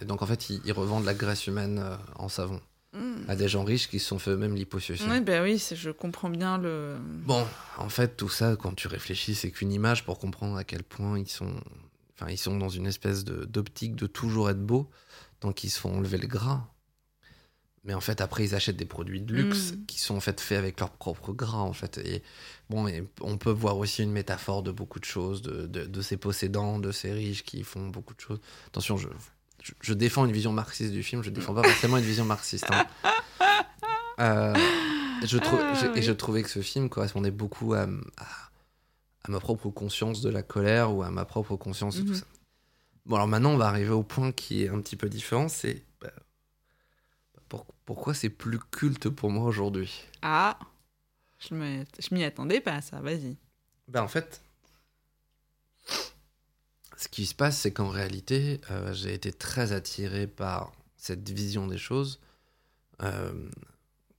Et donc en fait, ils, ils revendent la graisse humaine euh, en savon Hmm. à des gens riches qui se sont fait eux-mêmes liposuction. Ouais, bah oui, je comprends bien le. Bon, en fait, tout ça, quand tu réfléchis, c'est qu'une image pour comprendre à quel point ils sont, enfin, ils sont dans une espèce d'optique de toujours être beaux, donc ils se font enlever le gras. Mais en fait, après, ils achètent des produits de luxe Mm. qui sont en fait faits avec leur propre gras, en fait. Et bon, et on peut voir aussi une métaphore de beaucoup de choses, de, de, de ces possédants, de ces riches qui font beaucoup de choses. Attention, je, je, je défends une vision marxiste du film, je défends pas forcément une vision marxiste. hein. Euh, je trou- Ah, oui. Et je trouvais que ce film correspondait beaucoup à, à, à ma propre conscience de la colère ou à ma propre conscience de tout Mhm. ça. Bon, alors maintenant, on va arriver au point qui est un petit peu différent, c'est bah, pour- pourquoi c'est plus culte pour moi aujourd'hui? Ah Je m'y attendais pas, ça, vas-y. Ben en fait, ce qui se passe, c'est qu'en réalité, euh, j'ai été très attiré par cette vision des choses. Euh,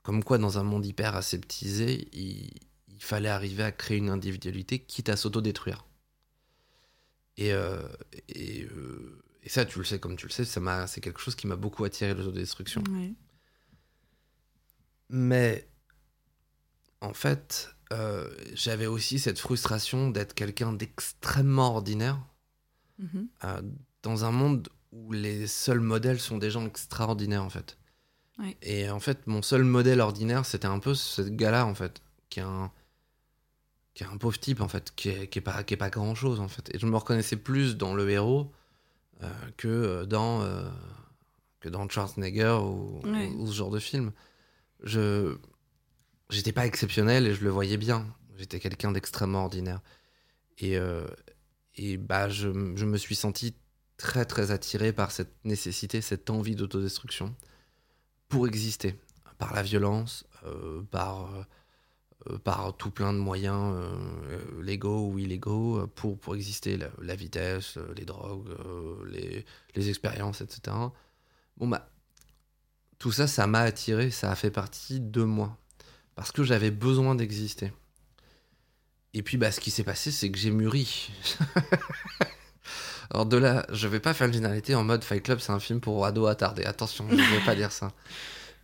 comme quoi, dans un monde hyper aseptisé, il, il fallait arriver à créer une individualité, quitte à s'autodétruire. Et, euh, et, et ça, tu le sais comme tu le sais, ça m'a- c'est quelque chose qui m'a beaucoup attiré, l'autodestruction. Ouais. Mais en fait, j'avais aussi cette frustration d'être quelqu'un d'extrêmement ordinaire Mhm. euh, dans un monde où les seuls modèles sont des gens extraordinaires en fait. Ouais. Et en fait, mon seul modèle ordinaire, c'était un peu ce gars-là en fait, qui est un qui est un pauvre type en fait, qui est, qui est pas qui est pas grand chose en fait. Et je me reconnaissais plus dans le héros euh, que dans euh, que dans Schwarzenegger ou, Ouais. ou- ou ce genre de film. Je j'étais pas exceptionnel et je le voyais bien. J'étais quelqu'un d'extrêmement ordinaire. Et euh, et bah je, me suis senti très très attiré par cette nécessité, cette envie d'autodestruction pour exister, par la violence, euh, par, euh, par tout plein de moyens euh, légaux ou illégaux pour, pour exister, la, la vitesse, les drogues, les, les expériences, etc. Bon bah, tout ça, ça m'a attiré, ça a fait partie de moi, parce que j'avais besoin d'exister. Et puis, bah, ce qui s'est passé, c'est que j'ai mûri. Alors de là, je vais pas faire une généralité en mode Fight Club, c'est un film pour ados attardés. Attention, je ne vais pas dire ça.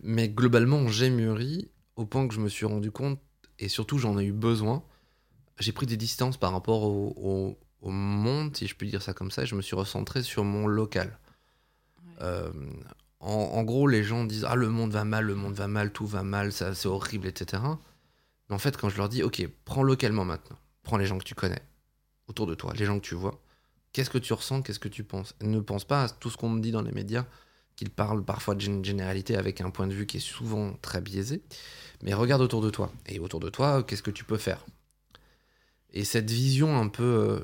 Mais globalement, j'ai mûri au point que je me suis rendu compte, et surtout j'en ai eu besoin. J'ai pris des distances par rapport au, au- au monde, si je puis dire ça comme ça, et je me suis recentré sur mon local. Ouais. Euh, en, en gros, les gens disent Ah, le monde va mal, le monde va mal, tout va mal, ça, c'est horrible, etc. Mais en fait, quand je leur dis Ok, prends localement maintenant, prends les gens que tu connais autour de toi, les gens que tu vois, qu'est-ce que tu ressens, qu'est-ce que tu penses? Ne pense pas à tout ce qu'on me dit dans les médias, qu'ils parlent parfois de gén- généralité avec un point de vue qui est souvent très biaisé, mais regarde autour de toi. Et autour de toi, qu'est-ce que tu peux faire? Et cette vision un peu euh,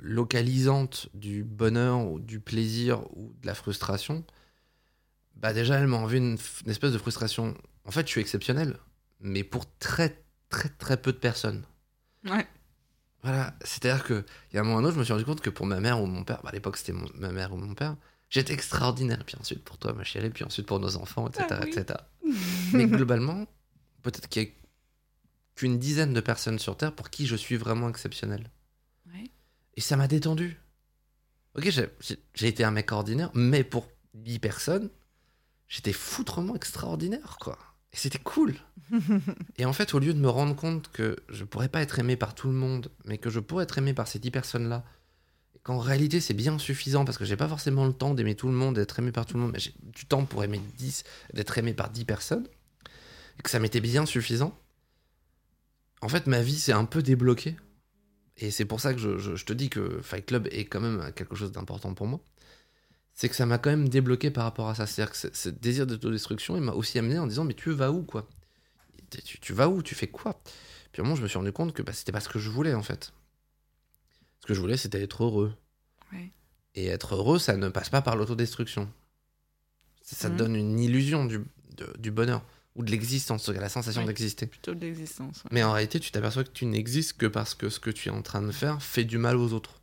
localisante du bonheur ou du plaisir ou de la frustration, bah déjà, elle m'a enlevé une, une espèce de frustration. En fait, je suis exceptionnel, mais pour très, très, très peu de personnes. Ouais. Voilà, c'est-à-dire que il y a un moment ou un autre, je me suis rendu compte que pour ma mère ou mon père, bah, à l'époque c'était ma mère ou mon père, j'étais extraordinaire. Puis ensuite pour toi, ma chérie, puis ensuite pour nos enfants, etc. Ah oui. etc. Mais globalement, peut-être qu'il y a qu'une dizaine de personnes sur Terre pour qui je suis vraiment exceptionnel. Ouais. Et ça m'a détendu. Ok, j'ai été un mec ordinaire, mais pour 10 personnes, j'étais foutrement extraordinaire, quoi. Et c'était cool. Et en fait, au lieu de me rendre compte que je pourrais pas être aimé par tout le monde, mais que je pourrais être aimé par ces 10 personnes-là, et qu'en réalité c'est bien suffisant parce que j'ai pas forcément le temps d'aimer tout le monde, d'être aimé par tout le monde, mais j'ai du temps pour aimer 10, d'être aimé par 10 personnes, et que ça m'était bien suffisant, en fait ma vie s'est un peu débloquée. Et c'est pour ça que je, je- je te dis que Fight Club est quand même quelque chose d'important pour moi. C'est que ça m'a quand même débloqué par rapport à ça. C'est-à-dire que ce, désir d'autodestruction, il m'a aussi amené en disant Mais tu vas où, quoi? Tu, tu vas où? Tu fais quoi? Puis un moment, je me suis rendu compte que bah, c'était pas ce que je voulais, en fait. Ce que je voulais, c'était être heureux. Ouais. Et être heureux, ça ne passe pas par l'autodestruction. Ça, ça te Mhm. donne une illusion du, de- du bonheur ou de l'existence, la sensation d'exister. Plutôt de l'existence. ouais. Mais en réalité, tu t'aperçois que tu n'existes que parce que ce que tu es en train de faire fait du mal aux autres.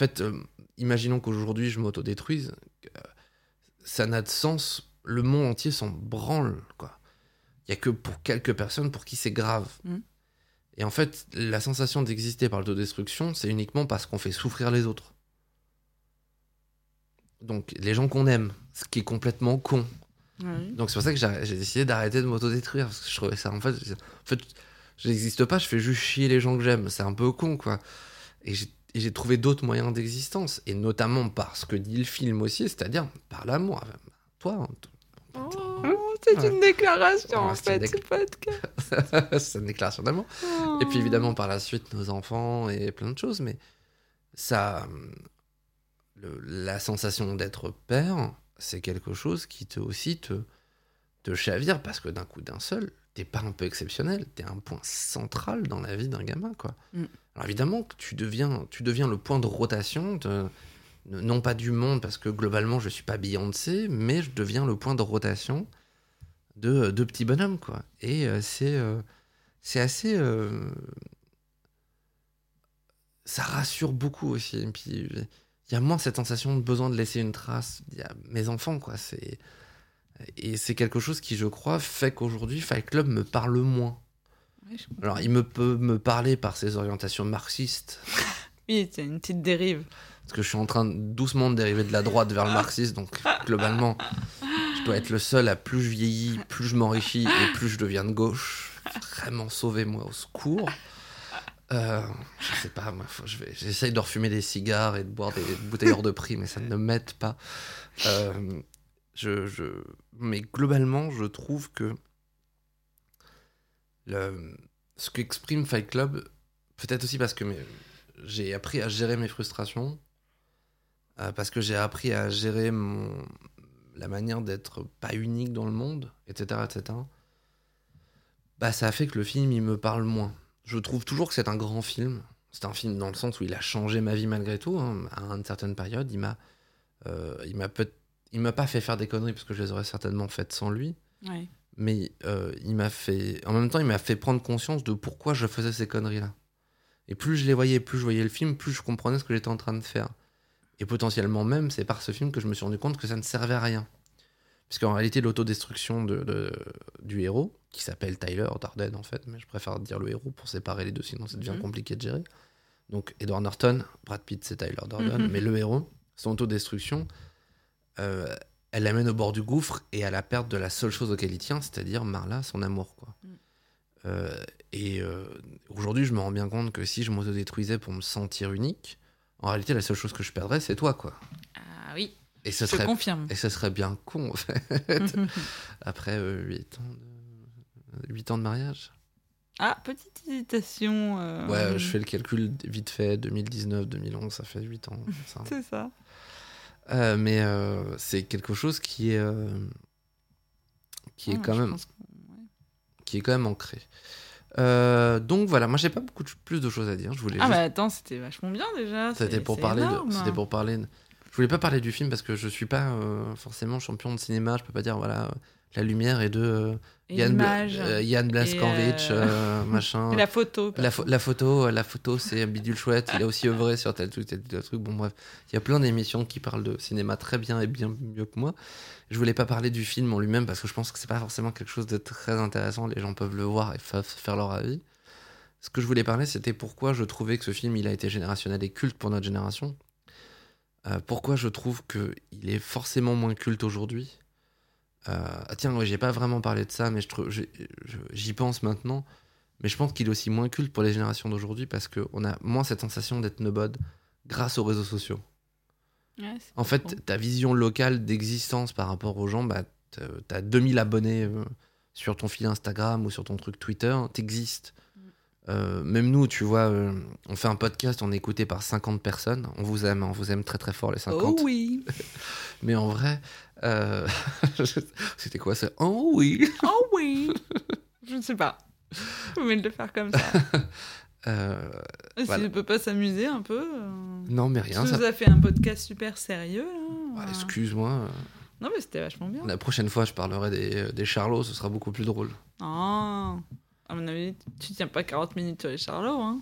Fait, euh, imaginons qu'aujourd'hui je m'autodétruise. euh, ça n'a de sens. Le monde entier s'en branle, quoi. Il y a que pour quelques personnes pour qui c'est grave. Mm. Et en fait, la sensation d'exister par l'autodestruction, c'est uniquement parce qu'on fait souffrir les autres. Donc, les gens qu'on aime, ce qui est complètement con. Donc, c'est pour ça que j'ai décidé d'arrêter de m'autodétruire. Parce que je trouvais ça, en fait, en fait je n'existe pas, je fais juste chier les gens que j'aime. C'est un peu con, quoi. Et j'ai et j'ai trouvé d'autres moyens d'existence. Et notamment par ce que dit le film aussi, c'est-à-dire par l'amour. Toi, Oh, c'est Ouais. une déclaration Ouais, en c'est une fait, déc- ce podcast. c'est une déclaration d'amour. Et puis évidemment par la suite nos enfants et plein de choses, mais ça, le- la sensation d'être père, c'est quelque chose qui te aussi te, te chavire parce que d'un coup d'un seul, t'es pas un peu exceptionnel, t'es un point central dans la vie d'un gamin, quoi. Mm. Alors évidemment que tu deviens, tu deviens le point de rotation de non pas du monde parce que globalement je suis pas Beyoncé, mais je deviens le point de rotation de, de petits bonhommes, quoi. Et euh, c'est euh, c'est assez. euh, ça rassure beaucoup aussi. Et puis, il y a moins cette sensation de besoin de laisser une trace. Il y a mes enfants, quoi. C'est. Et c'est quelque chose qui, je crois, fait qu'aujourd'hui, Fight Club me parle moins. Ouais. Alors, il me peut me parler par ses orientations marxistes, Oui, c'est une petite dérive. parce que je suis en train de doucement de dériver de la droite vers le marxisme, donc globalement, je dois être le seul à plus je vieillis, plus je m'enrichis et plus je deviens de gauche. Vraiment, sauvez-moi au secours. Euh, je sais pas, moi, faut- je vais, j'essaye de refumer des cigares et de boire des bouteilles hors de prix, mais ça ne m'aide pas. Euh, je, je- mais globalement, je trouve que le, ce qu'exprime Fight Club, peut-être aussi parce que j'ai appris à gérer mes frustrations, euh, parce que j'ai appris à gérer mon, la manière d'être pas unique dans le monde, etc., etc. Bah, ça a fait que le film, il me parle moins. Je trouve toujours que c'est un grand film. C'est un film dans le sens où il a changé ma vie malgré tout. hein. À une certaine période, il m'a, euh, m'a peut, il m'a pas fait faire des conneries parce que je les aurais certainement faites sans lui Ouais. mais euh, il m'a fait en même temps il m'a fait prendre conscience de pourquoi je faisais ces conneries là et plus je les voyais plus je voyais le film plus je comprenais ce que j'étais en train de faire et potentiellement même c'est par ce film que je me suis rendu compte que ça ne servait à rien puisqu'en réalité l'autodestruction de, de- du héros qui s'appelle Tyler Darden en fait mais je préfère dire le héros pour séparer les deux sinon ça devient Mhm. compliqué de gérer donc Edward Norton Brad Pitt c'est Tyler Darden Mhm. mais le héros son autodestruction euh, elle l'amène au bord du gouffre et à la perte de la seule chose auquel il tient, c'est-à-dire Marla, son amour. Quoi. Mm. Euh, et euh, aujourd'hui, je me rends bien compte que si je m'autodétruisais pour me sentir unique, en réalité, la seule chose que je perdrais, c'est toi. quoi. Ah oui, Et ce je serait, confirme. et ce serait bien con, en fait, après 8 ans, de... 8 ans de mariage. ah, petite hésitation. euh, Ouais, je fais le calcul vite fait, 2019, 2011, ça fait 8 ans. ça. C'est ça. Euh, mais euh, c'est quelque chose qui est, euh, qui est Ouais, quand même ouais. qui est quand même ancré. Donc voilà, moi j'ai pas beaucoup de- plus de choses à dire. Je voulais Ah juste- bah attends, c'était vachement bien déjà. c'était pour parler c'était pour parler. Je voulais pas parler du film parce que je suis pas forcément champion de cinéma. Je peux pas dire voilà la lumière est de euh, Yann, euh, Yann Blaskovich, euh, machin. Et la photo. La, pho- la photo, la photo, c'est Bidule Chouette. Il a aussi œuvré sur tel truc, tel, tel truc. Bon, bref, il y a plein d'émissions qui parlent de cinéma très bien et bien mieux que moi. Je voulais pas parler du film en lui-même parce que je pense que c'est pas forcément quelque chose de très intéressant. Les gens peuvent le voir et fa- faire leur avis. Ce que je voulais parler, c'était pourquoi je trouvais que ce film, il a été générationnel et culte pour notre génération. Euh, pourquoi je trouve que il est forcément moins culte aujourd'hui. Euh, ah tiens, ouais, j'ai pas vraiment parlé de ça, mais je j'y pense maintenant. Mais je pense qu'il est aussi moins culte pour les générations d'aujourd'hui parce qu'on a moins cette sensation d'être nobody grâce aux réseaux sociaux. Ouais, En fait, ta vision locale d'existence par rapport aux gens, bah, t'as- t'as 2000 abonnés euh, sur ton fil Instagram ou sur ton truc Twitter, t'existes. Euh, même nous, tu vois, euh, on fait un podcast, on est écouté par 50 personnes. On vous aime, on vous aime très très fort les 50. Oh oui. Mais en vrai, euh, c'était quoi ça? Oh oui Oh oui. Je ne sais pas. Vous pouvez le faire comme ça. Euh, Si Voilà. ne peut pas s'amuser un peu. euh, Non, mais rien. Tu Ça... nous as fait un podcast super sérieux. Ouais, Excuse-moi. euh, Non, mais c'était vachement bien. La prochaine fois, je parlerai des, des charlots, ce sera beaucoup plus drôle. Ah. À mon avis, tu tiens pas 40 minutes sur les charlots, hein.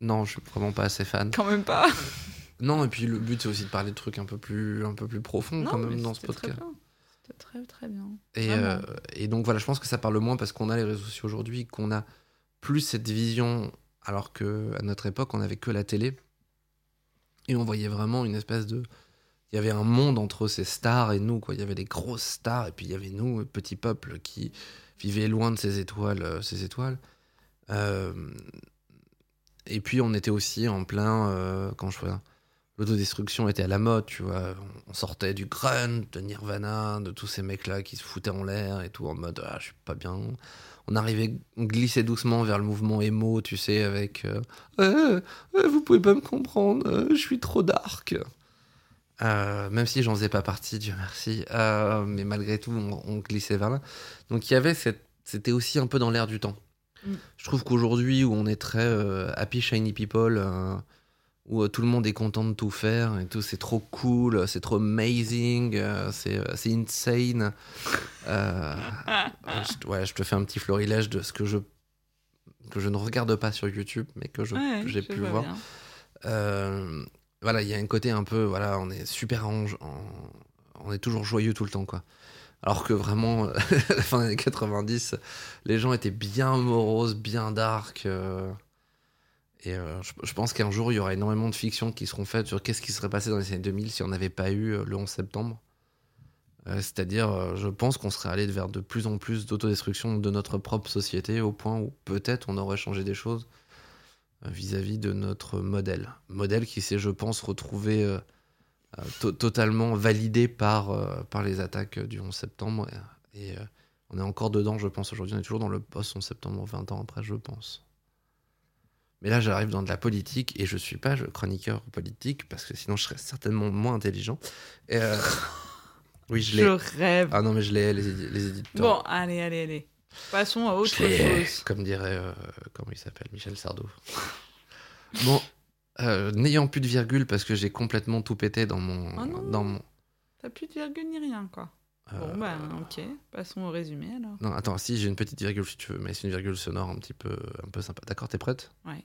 Non, je suis vraiment pas assez fan. Quand même pas. Non, et puis le but c'est aussi de parler de trucs un peu plus, un peu plus profonds Non, quand même dans ce podcast. C'était très très bien. Et, euh, et donc voilà, je pense que ça parle moins parce qu'on a les réseaux sociaux aujourd'hui, qu'on a plus cette vision, alors que à notre époque on avait que la télé et on voyait vraiment une espèce de, il y avait un monde entre ces stars et nous quoi. Il y avait des grosses stars et puis il y avait nous, le petit peuple qui vivait loin de ces étoiles, euh, ces étoiles. Euh, et puis on était aussi en plein euh, quand je vois l'autodestruction était à la mode, tu vois. On sortait du grunge, de Nirvana, de tous ces mecs-là qui se foutaient en l'air et tout, en mode ah, je suis pas bien. On arrivait, on glissait doucement vers le mouvement emo, tu sais, avec euh, Euh, euh, vous pouvez pas me comprendre, euh, je suis trop dark. Euh, même si j'en faisais pas partie, Dieu merci. Euh, mais malgré tout, on, on glissait vers là. Donc il y avait cette. C'était aussi un peu dans l'air du temps. Mm. Je trouve qu'aujourd'hui, où on est très happy, shiny people, où euh, tout le monde est content de tout faire et tout, c'est trop cool, c'est trop amazing, euh, c'est euh, c'est insane. Euh, je, ouais, je te fais un petit florilège de ce que je, que je ne regarde pas sur YouTube, mais que je- Ouais, que j'ai pu voir. Euh, voilà, il y a un côté un peu, voilà, on est super ange, en- on est toujours joyeux tout le temps, quoi. Alors que vraiment, à la fin des années 90, les gens étaient bien moroses, bien dark. euh, et euh, je, pense qu'un jour, il y aura énormément de fictions qui seront faites sur qu'est-ce qui serait passé dans les années 2000 si on n'avait pas eu euh, le 11 septembre. Euh, C'est-à-dire, je pense qu'on serait allé vers de plus en plus d'autodestruction de notre propre société, au point où peut-être on aurait changé des choses vis-à-vis de notre modèle. Modèle qui s'est, je pense, retrouvé to- totalement validé par, par les attaques du 11 septembre. Et, on est encore dedans, je pense, aujourd'hui. On est toujours dans le post-11 septembre, 20 ans après, je pense. Mais là, j'arrive dans de la politique et je suis pas chroniqueur politique parce que sinon, je serais certainement moins intelligent. Et, euh, oui, je Je rêve. Ah non, mais je l'ai, les, les éditeurs. Bon, allez, allez, allez. Passons à autre chose. Comme dirait, euh, comment il s'appelle, Michel Sardou. bon, euh, n'ayant plus de virgule parce que j'ai complètement tout pété dans mon, Ah non. dans mon. T'as plus de virgule ni rien, quoi. Euh, Bon, bah, ok. Passons au résumé, alors. Non, attends, si j'ai une petite virgule si tu veux, mais c'est une virgule sonore un petit peu, un peu sympa. D'accord, t'es prête? Ouais.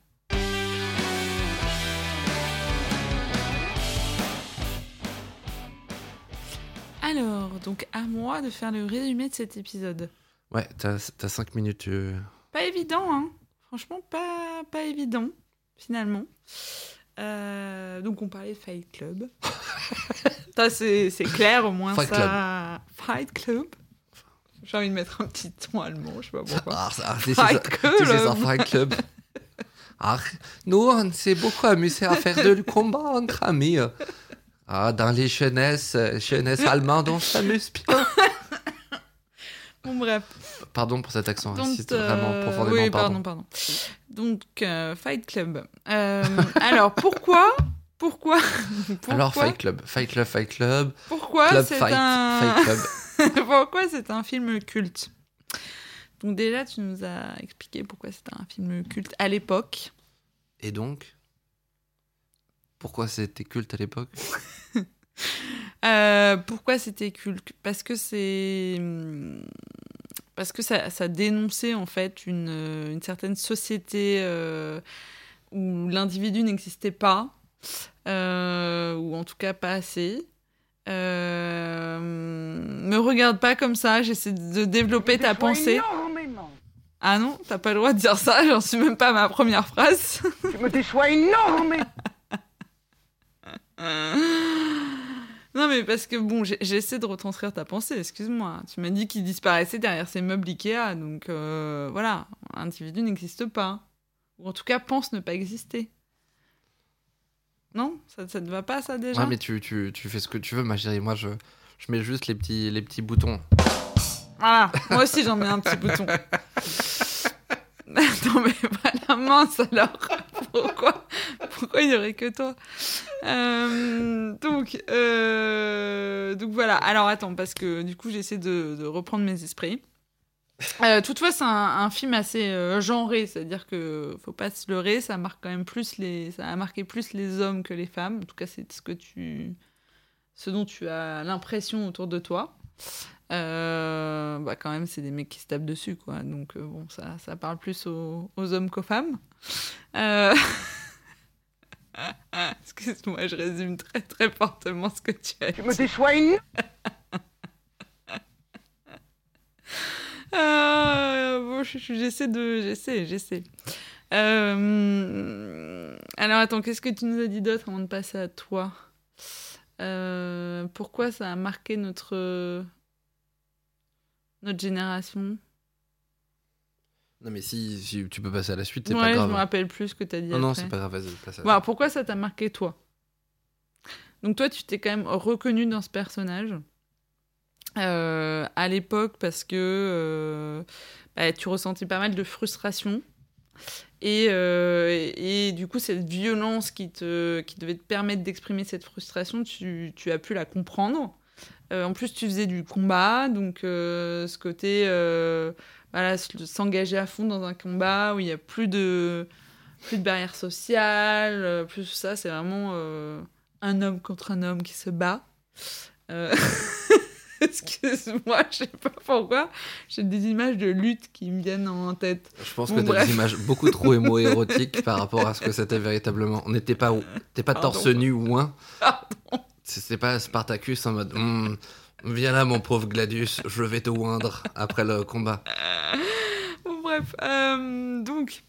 Alors, donc à moi de faire le résumé de cet épisode. Ouais, t'as 5 minutes. tu- Pas évident, hein. Franchement, pas, pas évident, finalement. Euh, donc, on parlait de Fight Club. ça, c'est clair, au moins Fight ça. Fight Club? J'ai envie de mettre un petit ton allemand, je sais pas pourquoi. Ah, ah, c'est Fight Club. Fight Club. Ah, nous, on s'est beaucoup amusé à faire de combat entre amis. Ah, dans les jeunesses, jeunesses allemandes, on s'amuse bien. Bon, bref. Pardon pour cet accent Donc, raciste, euh, vraiment profondément oui, pardon. pardon, pardon. Donc, euh, Fight Club. Euh, alors, pourquoi Pourquoi, pourquoi? Alors, Fight Club, Fight Club, Fight Club, Pourquoi Club c'est Fight, un... Fight Club. pourquoi c'est un film culte? Donc déjà, tu nous as expliqué pourquoi c'était un film culte à l'époque. Et donc, pourquoi c'était culte à l'époque? Euh, pourquoi c'était culte? Parce que c'est parce que ça, ça dénonçait en fait une, une certaine société euh, où l'individu n'existait pas, euh, ou en tout cas pas assez. Euh, me regarde pas comme ça, j'essaie de développer ta pensée. énormément. Ah non, t'as pas le droit de dire ça, j'en suis même pas à ma première phrase. Tu me déçois énormément. Non, mais parce que bon, j'essaie de retranscrire ta pensée, excuse-moi. Tu m'as dit qu'il disparaissait derrière ces meubles Ikea, donc euh, voilà, l'individu n'existe pas. Ou en tout cas, pense ne pas exister. Non ça, ça te va pas, ça déjà Ouais, mais tu, tu, tu fais ce que tu veux, ma chérie. Moi, je, je mets juste les petits, les petits boutons. Voilà, moi aussi j'en mets un petit bouton. non, mais voilà, mince alors. Pourquoi Pourquoi il n'y aurait que toi Euh, donc, euh, donc voilà. Alors attends, parce que du coup j'essaie de, de reprendre mes esprits. Euh, toutefois, c'est un, un film assez euh, genré, c'est-à-dire que faut pas se leurrer, ça marque quand même plus les, ça a marqué plus les hommes que les femmes. En tout cas, c'est ce que tu, ce dont tu as l'impression autour de toi. Euh, bah quand même, c'est des mecs qui se tapent dessus, quoi. Donc euh, bon, ça, ça parle plus aux, aux hommes qu'aux femmes. Excuse-moi, je résume très très fortement ce que tu as Tu me dit. Ah, bon, je- je- j'essaie de, j'essaie, j'essaie. Euh, Alors attends, qu'est-ce que tu nous as dit d'autre avant de passer à toi? Euh, Pourquoi ça a marqué notre notre génération? Non, mais si, si tu peux passer à la suite, c'est Ouais, pas je grave. me rappelle plus ce que tu as dit. non, non, après. c'est pas grave, vas-y, passe à alors, pourquoi ça t'a marqué toi? Donc toi, tu t'es quand même reconnu dans ce personnage euh, à l'époque parce que euh, bah, tu ressentais pas mal de frustration. Et, euh, et du coup, cette violence qui, te, qui devait te permettre d'exprimer cette frustration, tu, tu as pu la comprendre. En plus, tu faisais du combat, donc ce côté, s'engager à fond dans un combat où il n'y a plus de, plus de barrières sociales, plus ça, c'est vraiment un homme contre un homme qui se bat. Excuse-moi, je sais pas pourquoi, j'ai des images de lutte qui me viennent en tête. Je pense Bon, que t'as des images beaucoup trop émo-érotiques par rapport à ce que c'était véritablement. On n'était pas, t'es pas Pardon. torse nu ou un. Pardon. C'était pas Spartacus en mode Hum, Viens là, mon pauvre Gladius, je vais te oindre après le combat. Bon, bref, euh, donc,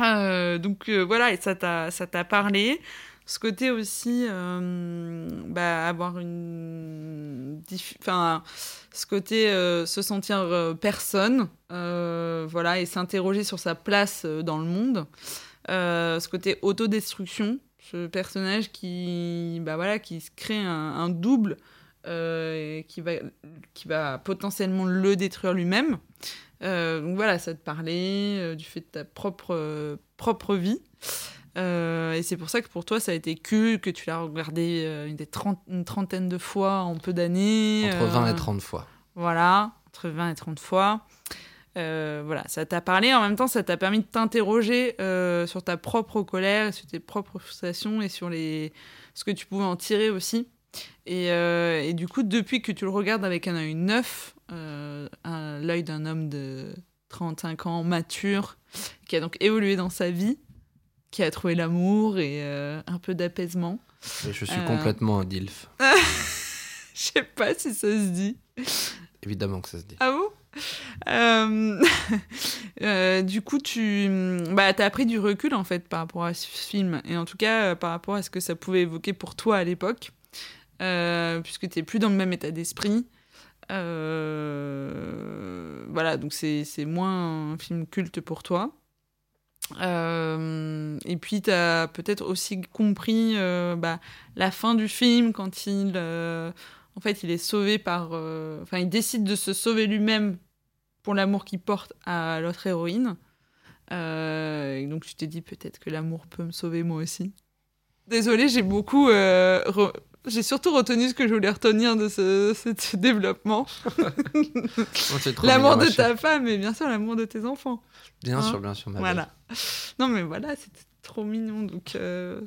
euh, donc euh, voilà, et ça t'a, ça t'a parlé. Ce côté aussi, euh, bah, avoir une, enfin, ce côté euh, se sentir euh, personne, euh, voilà, et s'interroger sur sa place dans le monde. Ce côté autodestruction, ce personnage qui, bah voilà, qui se crée un, double et qui va, qui va potentiellement le détruire lui-même. Donc voilà, ça te parlait du fait de ta propre, propre vie. Euh, et c'est pour ça que pour toi, ça a été culte, que tu l'as regardé euh, une, des trente- une trentaine de fois en peu d'années. Entre 20 euh, et 30 fois. Voilà, entre 20 et 30 fois. Voilà, ça t'a parlé. En même temps, ça t'a permis de t'interroger sur ta propre colère, sur tes propres frustrations et sur les... ce que tu pouvais en tirer aussi. Et, euh, et du coup, depuis que tu le regardes avec un œil neuf, euh, l'œil d'un homme de 35 ans, mature, qui a donc évolué dans sa vie, qui a trouvé l'amour et euh, un peu d'apaisement. Et je suis Euh. complètement un DILF. Je sais pas si ça se dit. Évidemment que ça se dit. Ah bon? Euh, Du coup, tu bah, as appris du recul en fait par rapport à ce film et en tout cas par rapport à ce que ça pouvait évoquer pour toi à l'époque, puisque tu plus dans le même état d'esprit. Voilà, donc c'est moins un film culte pour toi. Euh, et puis, tu as peut-être aussi compris euh, bah, la fin du film quand il. euh, en fait, il est sauvé par. Enfin, il décide de se sauver lui-même pour l'amour qu'il porte à l'autre héroïne. Et donc, tu t'es dit peut-être que l'amour peut me sauver moi aussi. Désolée, j'ai beaucoup. J'ai surtout retenu ce que je voulais retenir de ce, développement. Oh, L'amour de ta femme et bien sûr l'amour de tes enfants. Bien Hein sûr, bien sûr, ma belle. Voilà. Non, mais voilà, c'était trop mignon. Donc, euh,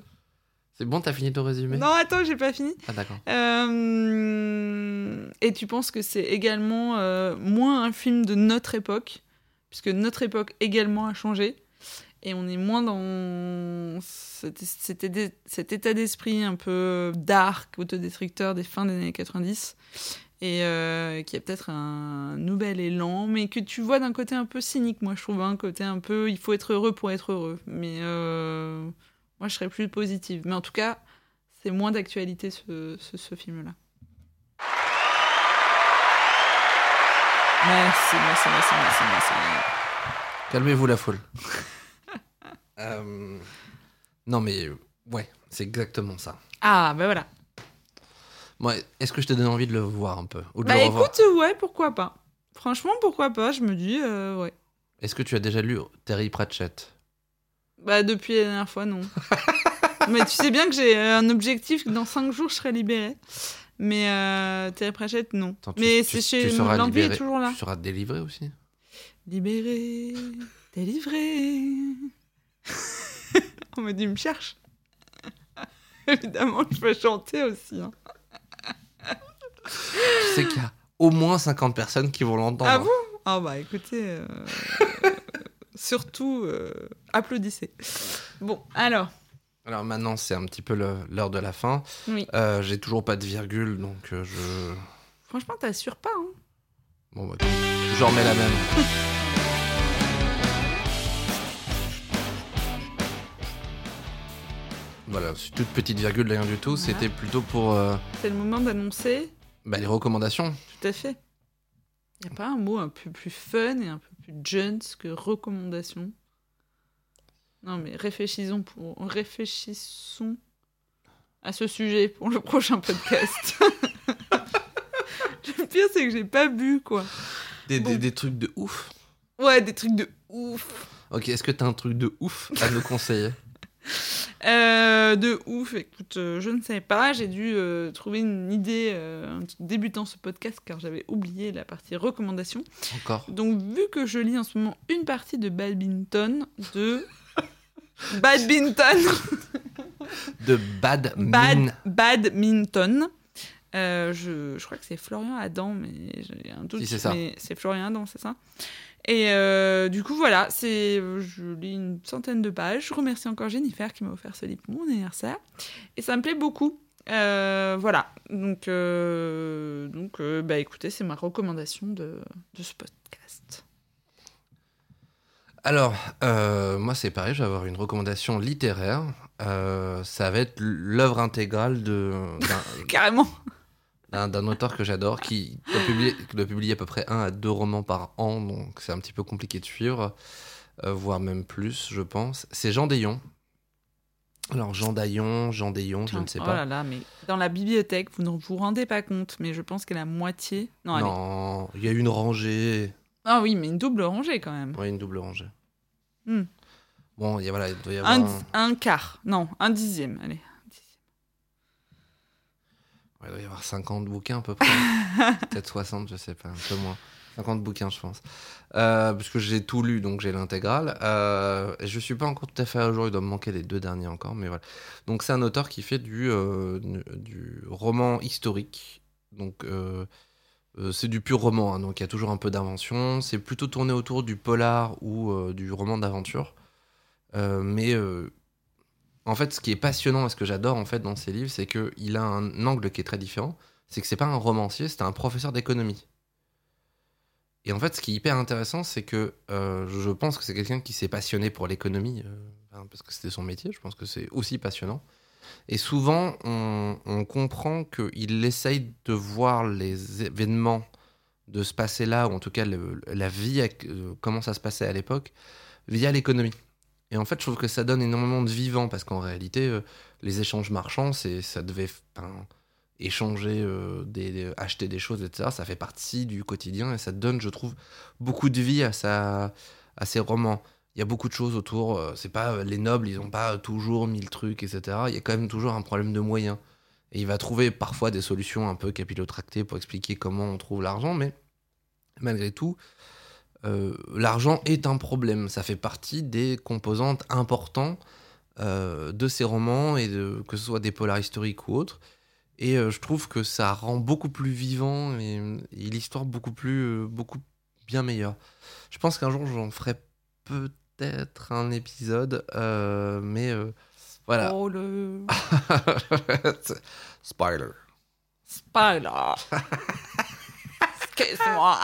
C'est bon, t'as fini ton résumé? Non, attends, j'ai pas fini. Ah, d'accord. Euh, Et tu penses que c'est également euh, moins un film de notre époque, puisque notre époque également a changé, et on est moins dans cet, cet éda- cet état d'esprit un peu dark, autodestructeur des fins des années 90, et euh, qui a peut-être un nouvel élan, mais que tu vois d'un côté un peu cynique, moi je trouve, un côté un peu il faut être heureux pour être heureux, mais euh, moi je serais plus positive. Mais en tout cas, c'est moins d'actualité ce, ce, ce film-là. Merci, merci, merci, merci, merci. Calmez-vous la foule. Euh, Non, mais ouais, c'est exactement ça. Ah, bah voilà. Moi, est-ce que je te donne envie de le voir un peu ou de Bah le revoir? écoute, ouais, pourquoi pas. Franchement, pourquoi pas, je me dis, euh, ouais. Est-ce que tu as déjà lu Terry Pratchett? Bah depuis la dernière fois, non. Mais tu sais bien que j'ai euh, un objectif, que dans 5 jours, je serai libérée. Mais euh, Terry Pratchett, non. Attends, tu- Mais tu- c'est tu chez seras l'envie est toujours là. Tu seras délivré aussi? Libéré, délivré. On me dit, il me cherche. Évidemment, je peux chanter aussi. hein. Tu sais qu'il y a au moins 50 personnes qui vont l'entendre. Ah bon? Ah bah écoutez, euh, surtout euh, applaudissez. Bon, alors, Alors maintenant, c'est un petit peu l'heure de la fin. Oui. Euh, J'ai toujours pas de virgule, donc je. Franchement, t'assures pas. Hein. Bon, bah, je remets la même. Voilà, c'est toute petite virgule, rien du tout. Voilà. C'était plutôt pour euh, C'est le moment d'annoncer. bah, les recommandations. Tout à fait. Y a pas un mot un peu plus fun et un peu plus jones que recommandation Non, mais réfléchissons pour réfléchissons à ce sujet pour le prochain podcast. le pire, c'est que j'ai pas bu quoi. Des, Bon. des- des trucs de ouf. Ouais, des trucs de ouf. Ok, est-ce que t'as un truc de ouf à nous conseiller? Euh, de ouf, écoute, euh, je ne sais pas. J'ai dû euh, trouver une idée euh, en débutant ce podcast car j'avais oublié la partie recommandation. Encore Donc, vu que je lis en ce moment une partie de badminton, de. badminton De Bad Bad, Min. Badminton je, je crois que c'est Florian Adam, mais j'ai un doute. Si, c'est ça. Mais c'est Florian Adam, c'est ça Et euh, du coup, voilà, c'est, je lis une centaine de pages. Je remercie encore Jennifer qui m'a offert ce livre pour mon anniversaire. Et ça me plaît beaucoup. Euh, voilà. Donc, euh, donc euh, bah, écoutez, c'est ma recommandation de, de ce podcast. Alors, euh, moi c'est pareil, je vais avoir une recommandation littéraire. Euh, ça va être l'œuvre intégrale de- Carrément. D'un auteur que j'adore qui doit publier, qui doit publier à peu près un à deux romans par an, donc c'est un petit peu compliqué de suivre, euh, voire même plus, je pense. C'est Jean Dayon. Alors Jean Dayon, Jean Dayon, je ne sais oh pas. là là, mais dans la bibliothèque, vous ne vous rendez pas compte, mais je pense que la moitié. Non, il y a une rangée, Ah oui, mais une double rangée quand même. ouais, une double rangée. Hmm. Bon, il y a, voilà, il doit y avoir. Un, un- un quart, non, un dixième, allez. Ouais, il doit y avoir 50 bouquins à peu près. Peut-être 60, je sais pas, un peu moins. 50 bouquins, je pense. Euh, parce que j'ai tout lu, donc j'ai l'intégrale. Euh, et je suis pas encore tout à fait à jour, il doit me manquer les deux derniers encore, mais voilà. Donc c'est un auteur qui fait du, euh, du roman historique. Donc euh, euh, c'est du pur roman, hein, donc il y a toujours un peu d'invention. C'est plutôt tourné autour du polar ou du roman d'aventure. Mais en fait, ce qui est passionnant et ce que j'adore en fait dans ces livres, c'est qu'il a un angle qui est très différent. C'est que c'est pas un romancier, c'est un professeur d'économie. Et en fait, ce qui est hyper intéressant, c'est que euh, je pense que c'est quelqu'un qui s'est passionné pour l'économie, euh, parce que c'était son métier. Je pense que c'est aussi passionnant. Et souvent, on, comprend qu'il essaye de voir les événements de se passer là, ou en tout cas la vie, euh, comment ça se passait à l'époque, via l'économie. Et en fait, je trouve que ça donne énormément de vivant, parce qu'en réalité, euh, les échanges marchands, c'est, ça devait échanger, euh, acheter des choses, etc. Ça fait partie du quotidien, et ça donne, je trouve, beaucoup de vie à, sa, à ses romans. Il y a beaucoup de choses autour. euh, c'est pas les nobles, ils ont pas toujours mille trucs, etc. Il y a quand même toujours un problème de moyens. Et il va trouver parfois des solutions un peu capillotractées pour expliquer comment on trouve l'argent, mais malgré tout, euh, l'argent est un problème. Ça fait partie des composantes importantes euh, de ces romans, et de, que ce soit des polars historiques ou autres. Et euh, je trouve que ça rend beaucoup plus vivant et, et l'histoire beaucoup plus, beaucoup bien meilleure. Je pense qu'un jour j'en ferai peut-être un épisode, mais voilà. Oh le Spoiler. spider. Excuse-moi.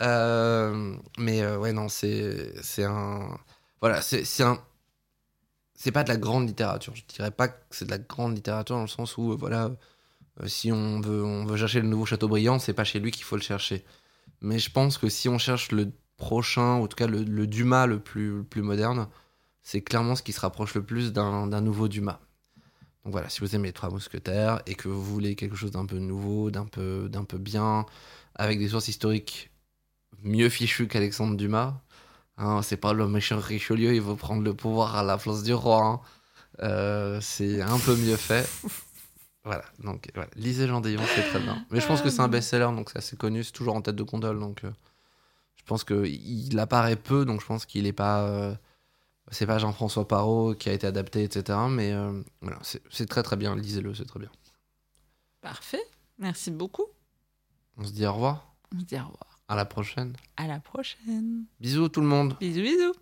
Euh, mais euh, ouais, non, c'est un. Voilà, c'est un. C'est pas de la grande littérature. Je dirais pas que c'est de la grande littérature dans le sens où, euh, voilà, si on veut, on veut chercher le nouveau Chateaubriand, c'est pas chez lui qu'il faut le chercher. Mais je pense que si on cherche le prochain, ou en tout cas le, le Dumas le plus, le plus moderne, c'est clairement ce qui se rapproche le plus d'un nouveau Dumas. Donc voilà, si vous aimez les Trois Mousquetaires et que vous voulez quelque chose d'un peu nouveau, d'un peu, d'un peu bien, avec des sources historiques mieux fichues qu'Alexandre Dumas, hein, c'est pas le méchant Richelieu, il veut prendre le pouvoir à la place du roi. hein. Euh, c'est un peu mieux fait. Voilà, donc voilà. lisez Jean Dayon, c'est très bien. Mais je pense que c'est un best-seller, donc c'est assez connu, c'est toujours en tête de gondole, donc euh, je pense qu'il apparaît peu, donc je pense qu'il est pas. euh, c'est pas Jean-François Parot qui a été adapté, etc. Mais euh, voilà, c'est c'est très très bien, lisez-le, c'est très bien. Parfait. Merci beaucoup. On se dit au revoir, On se dit au revoir. À la prochaine. À la prochaine. Bisous tout le monde. Bisous, bisous.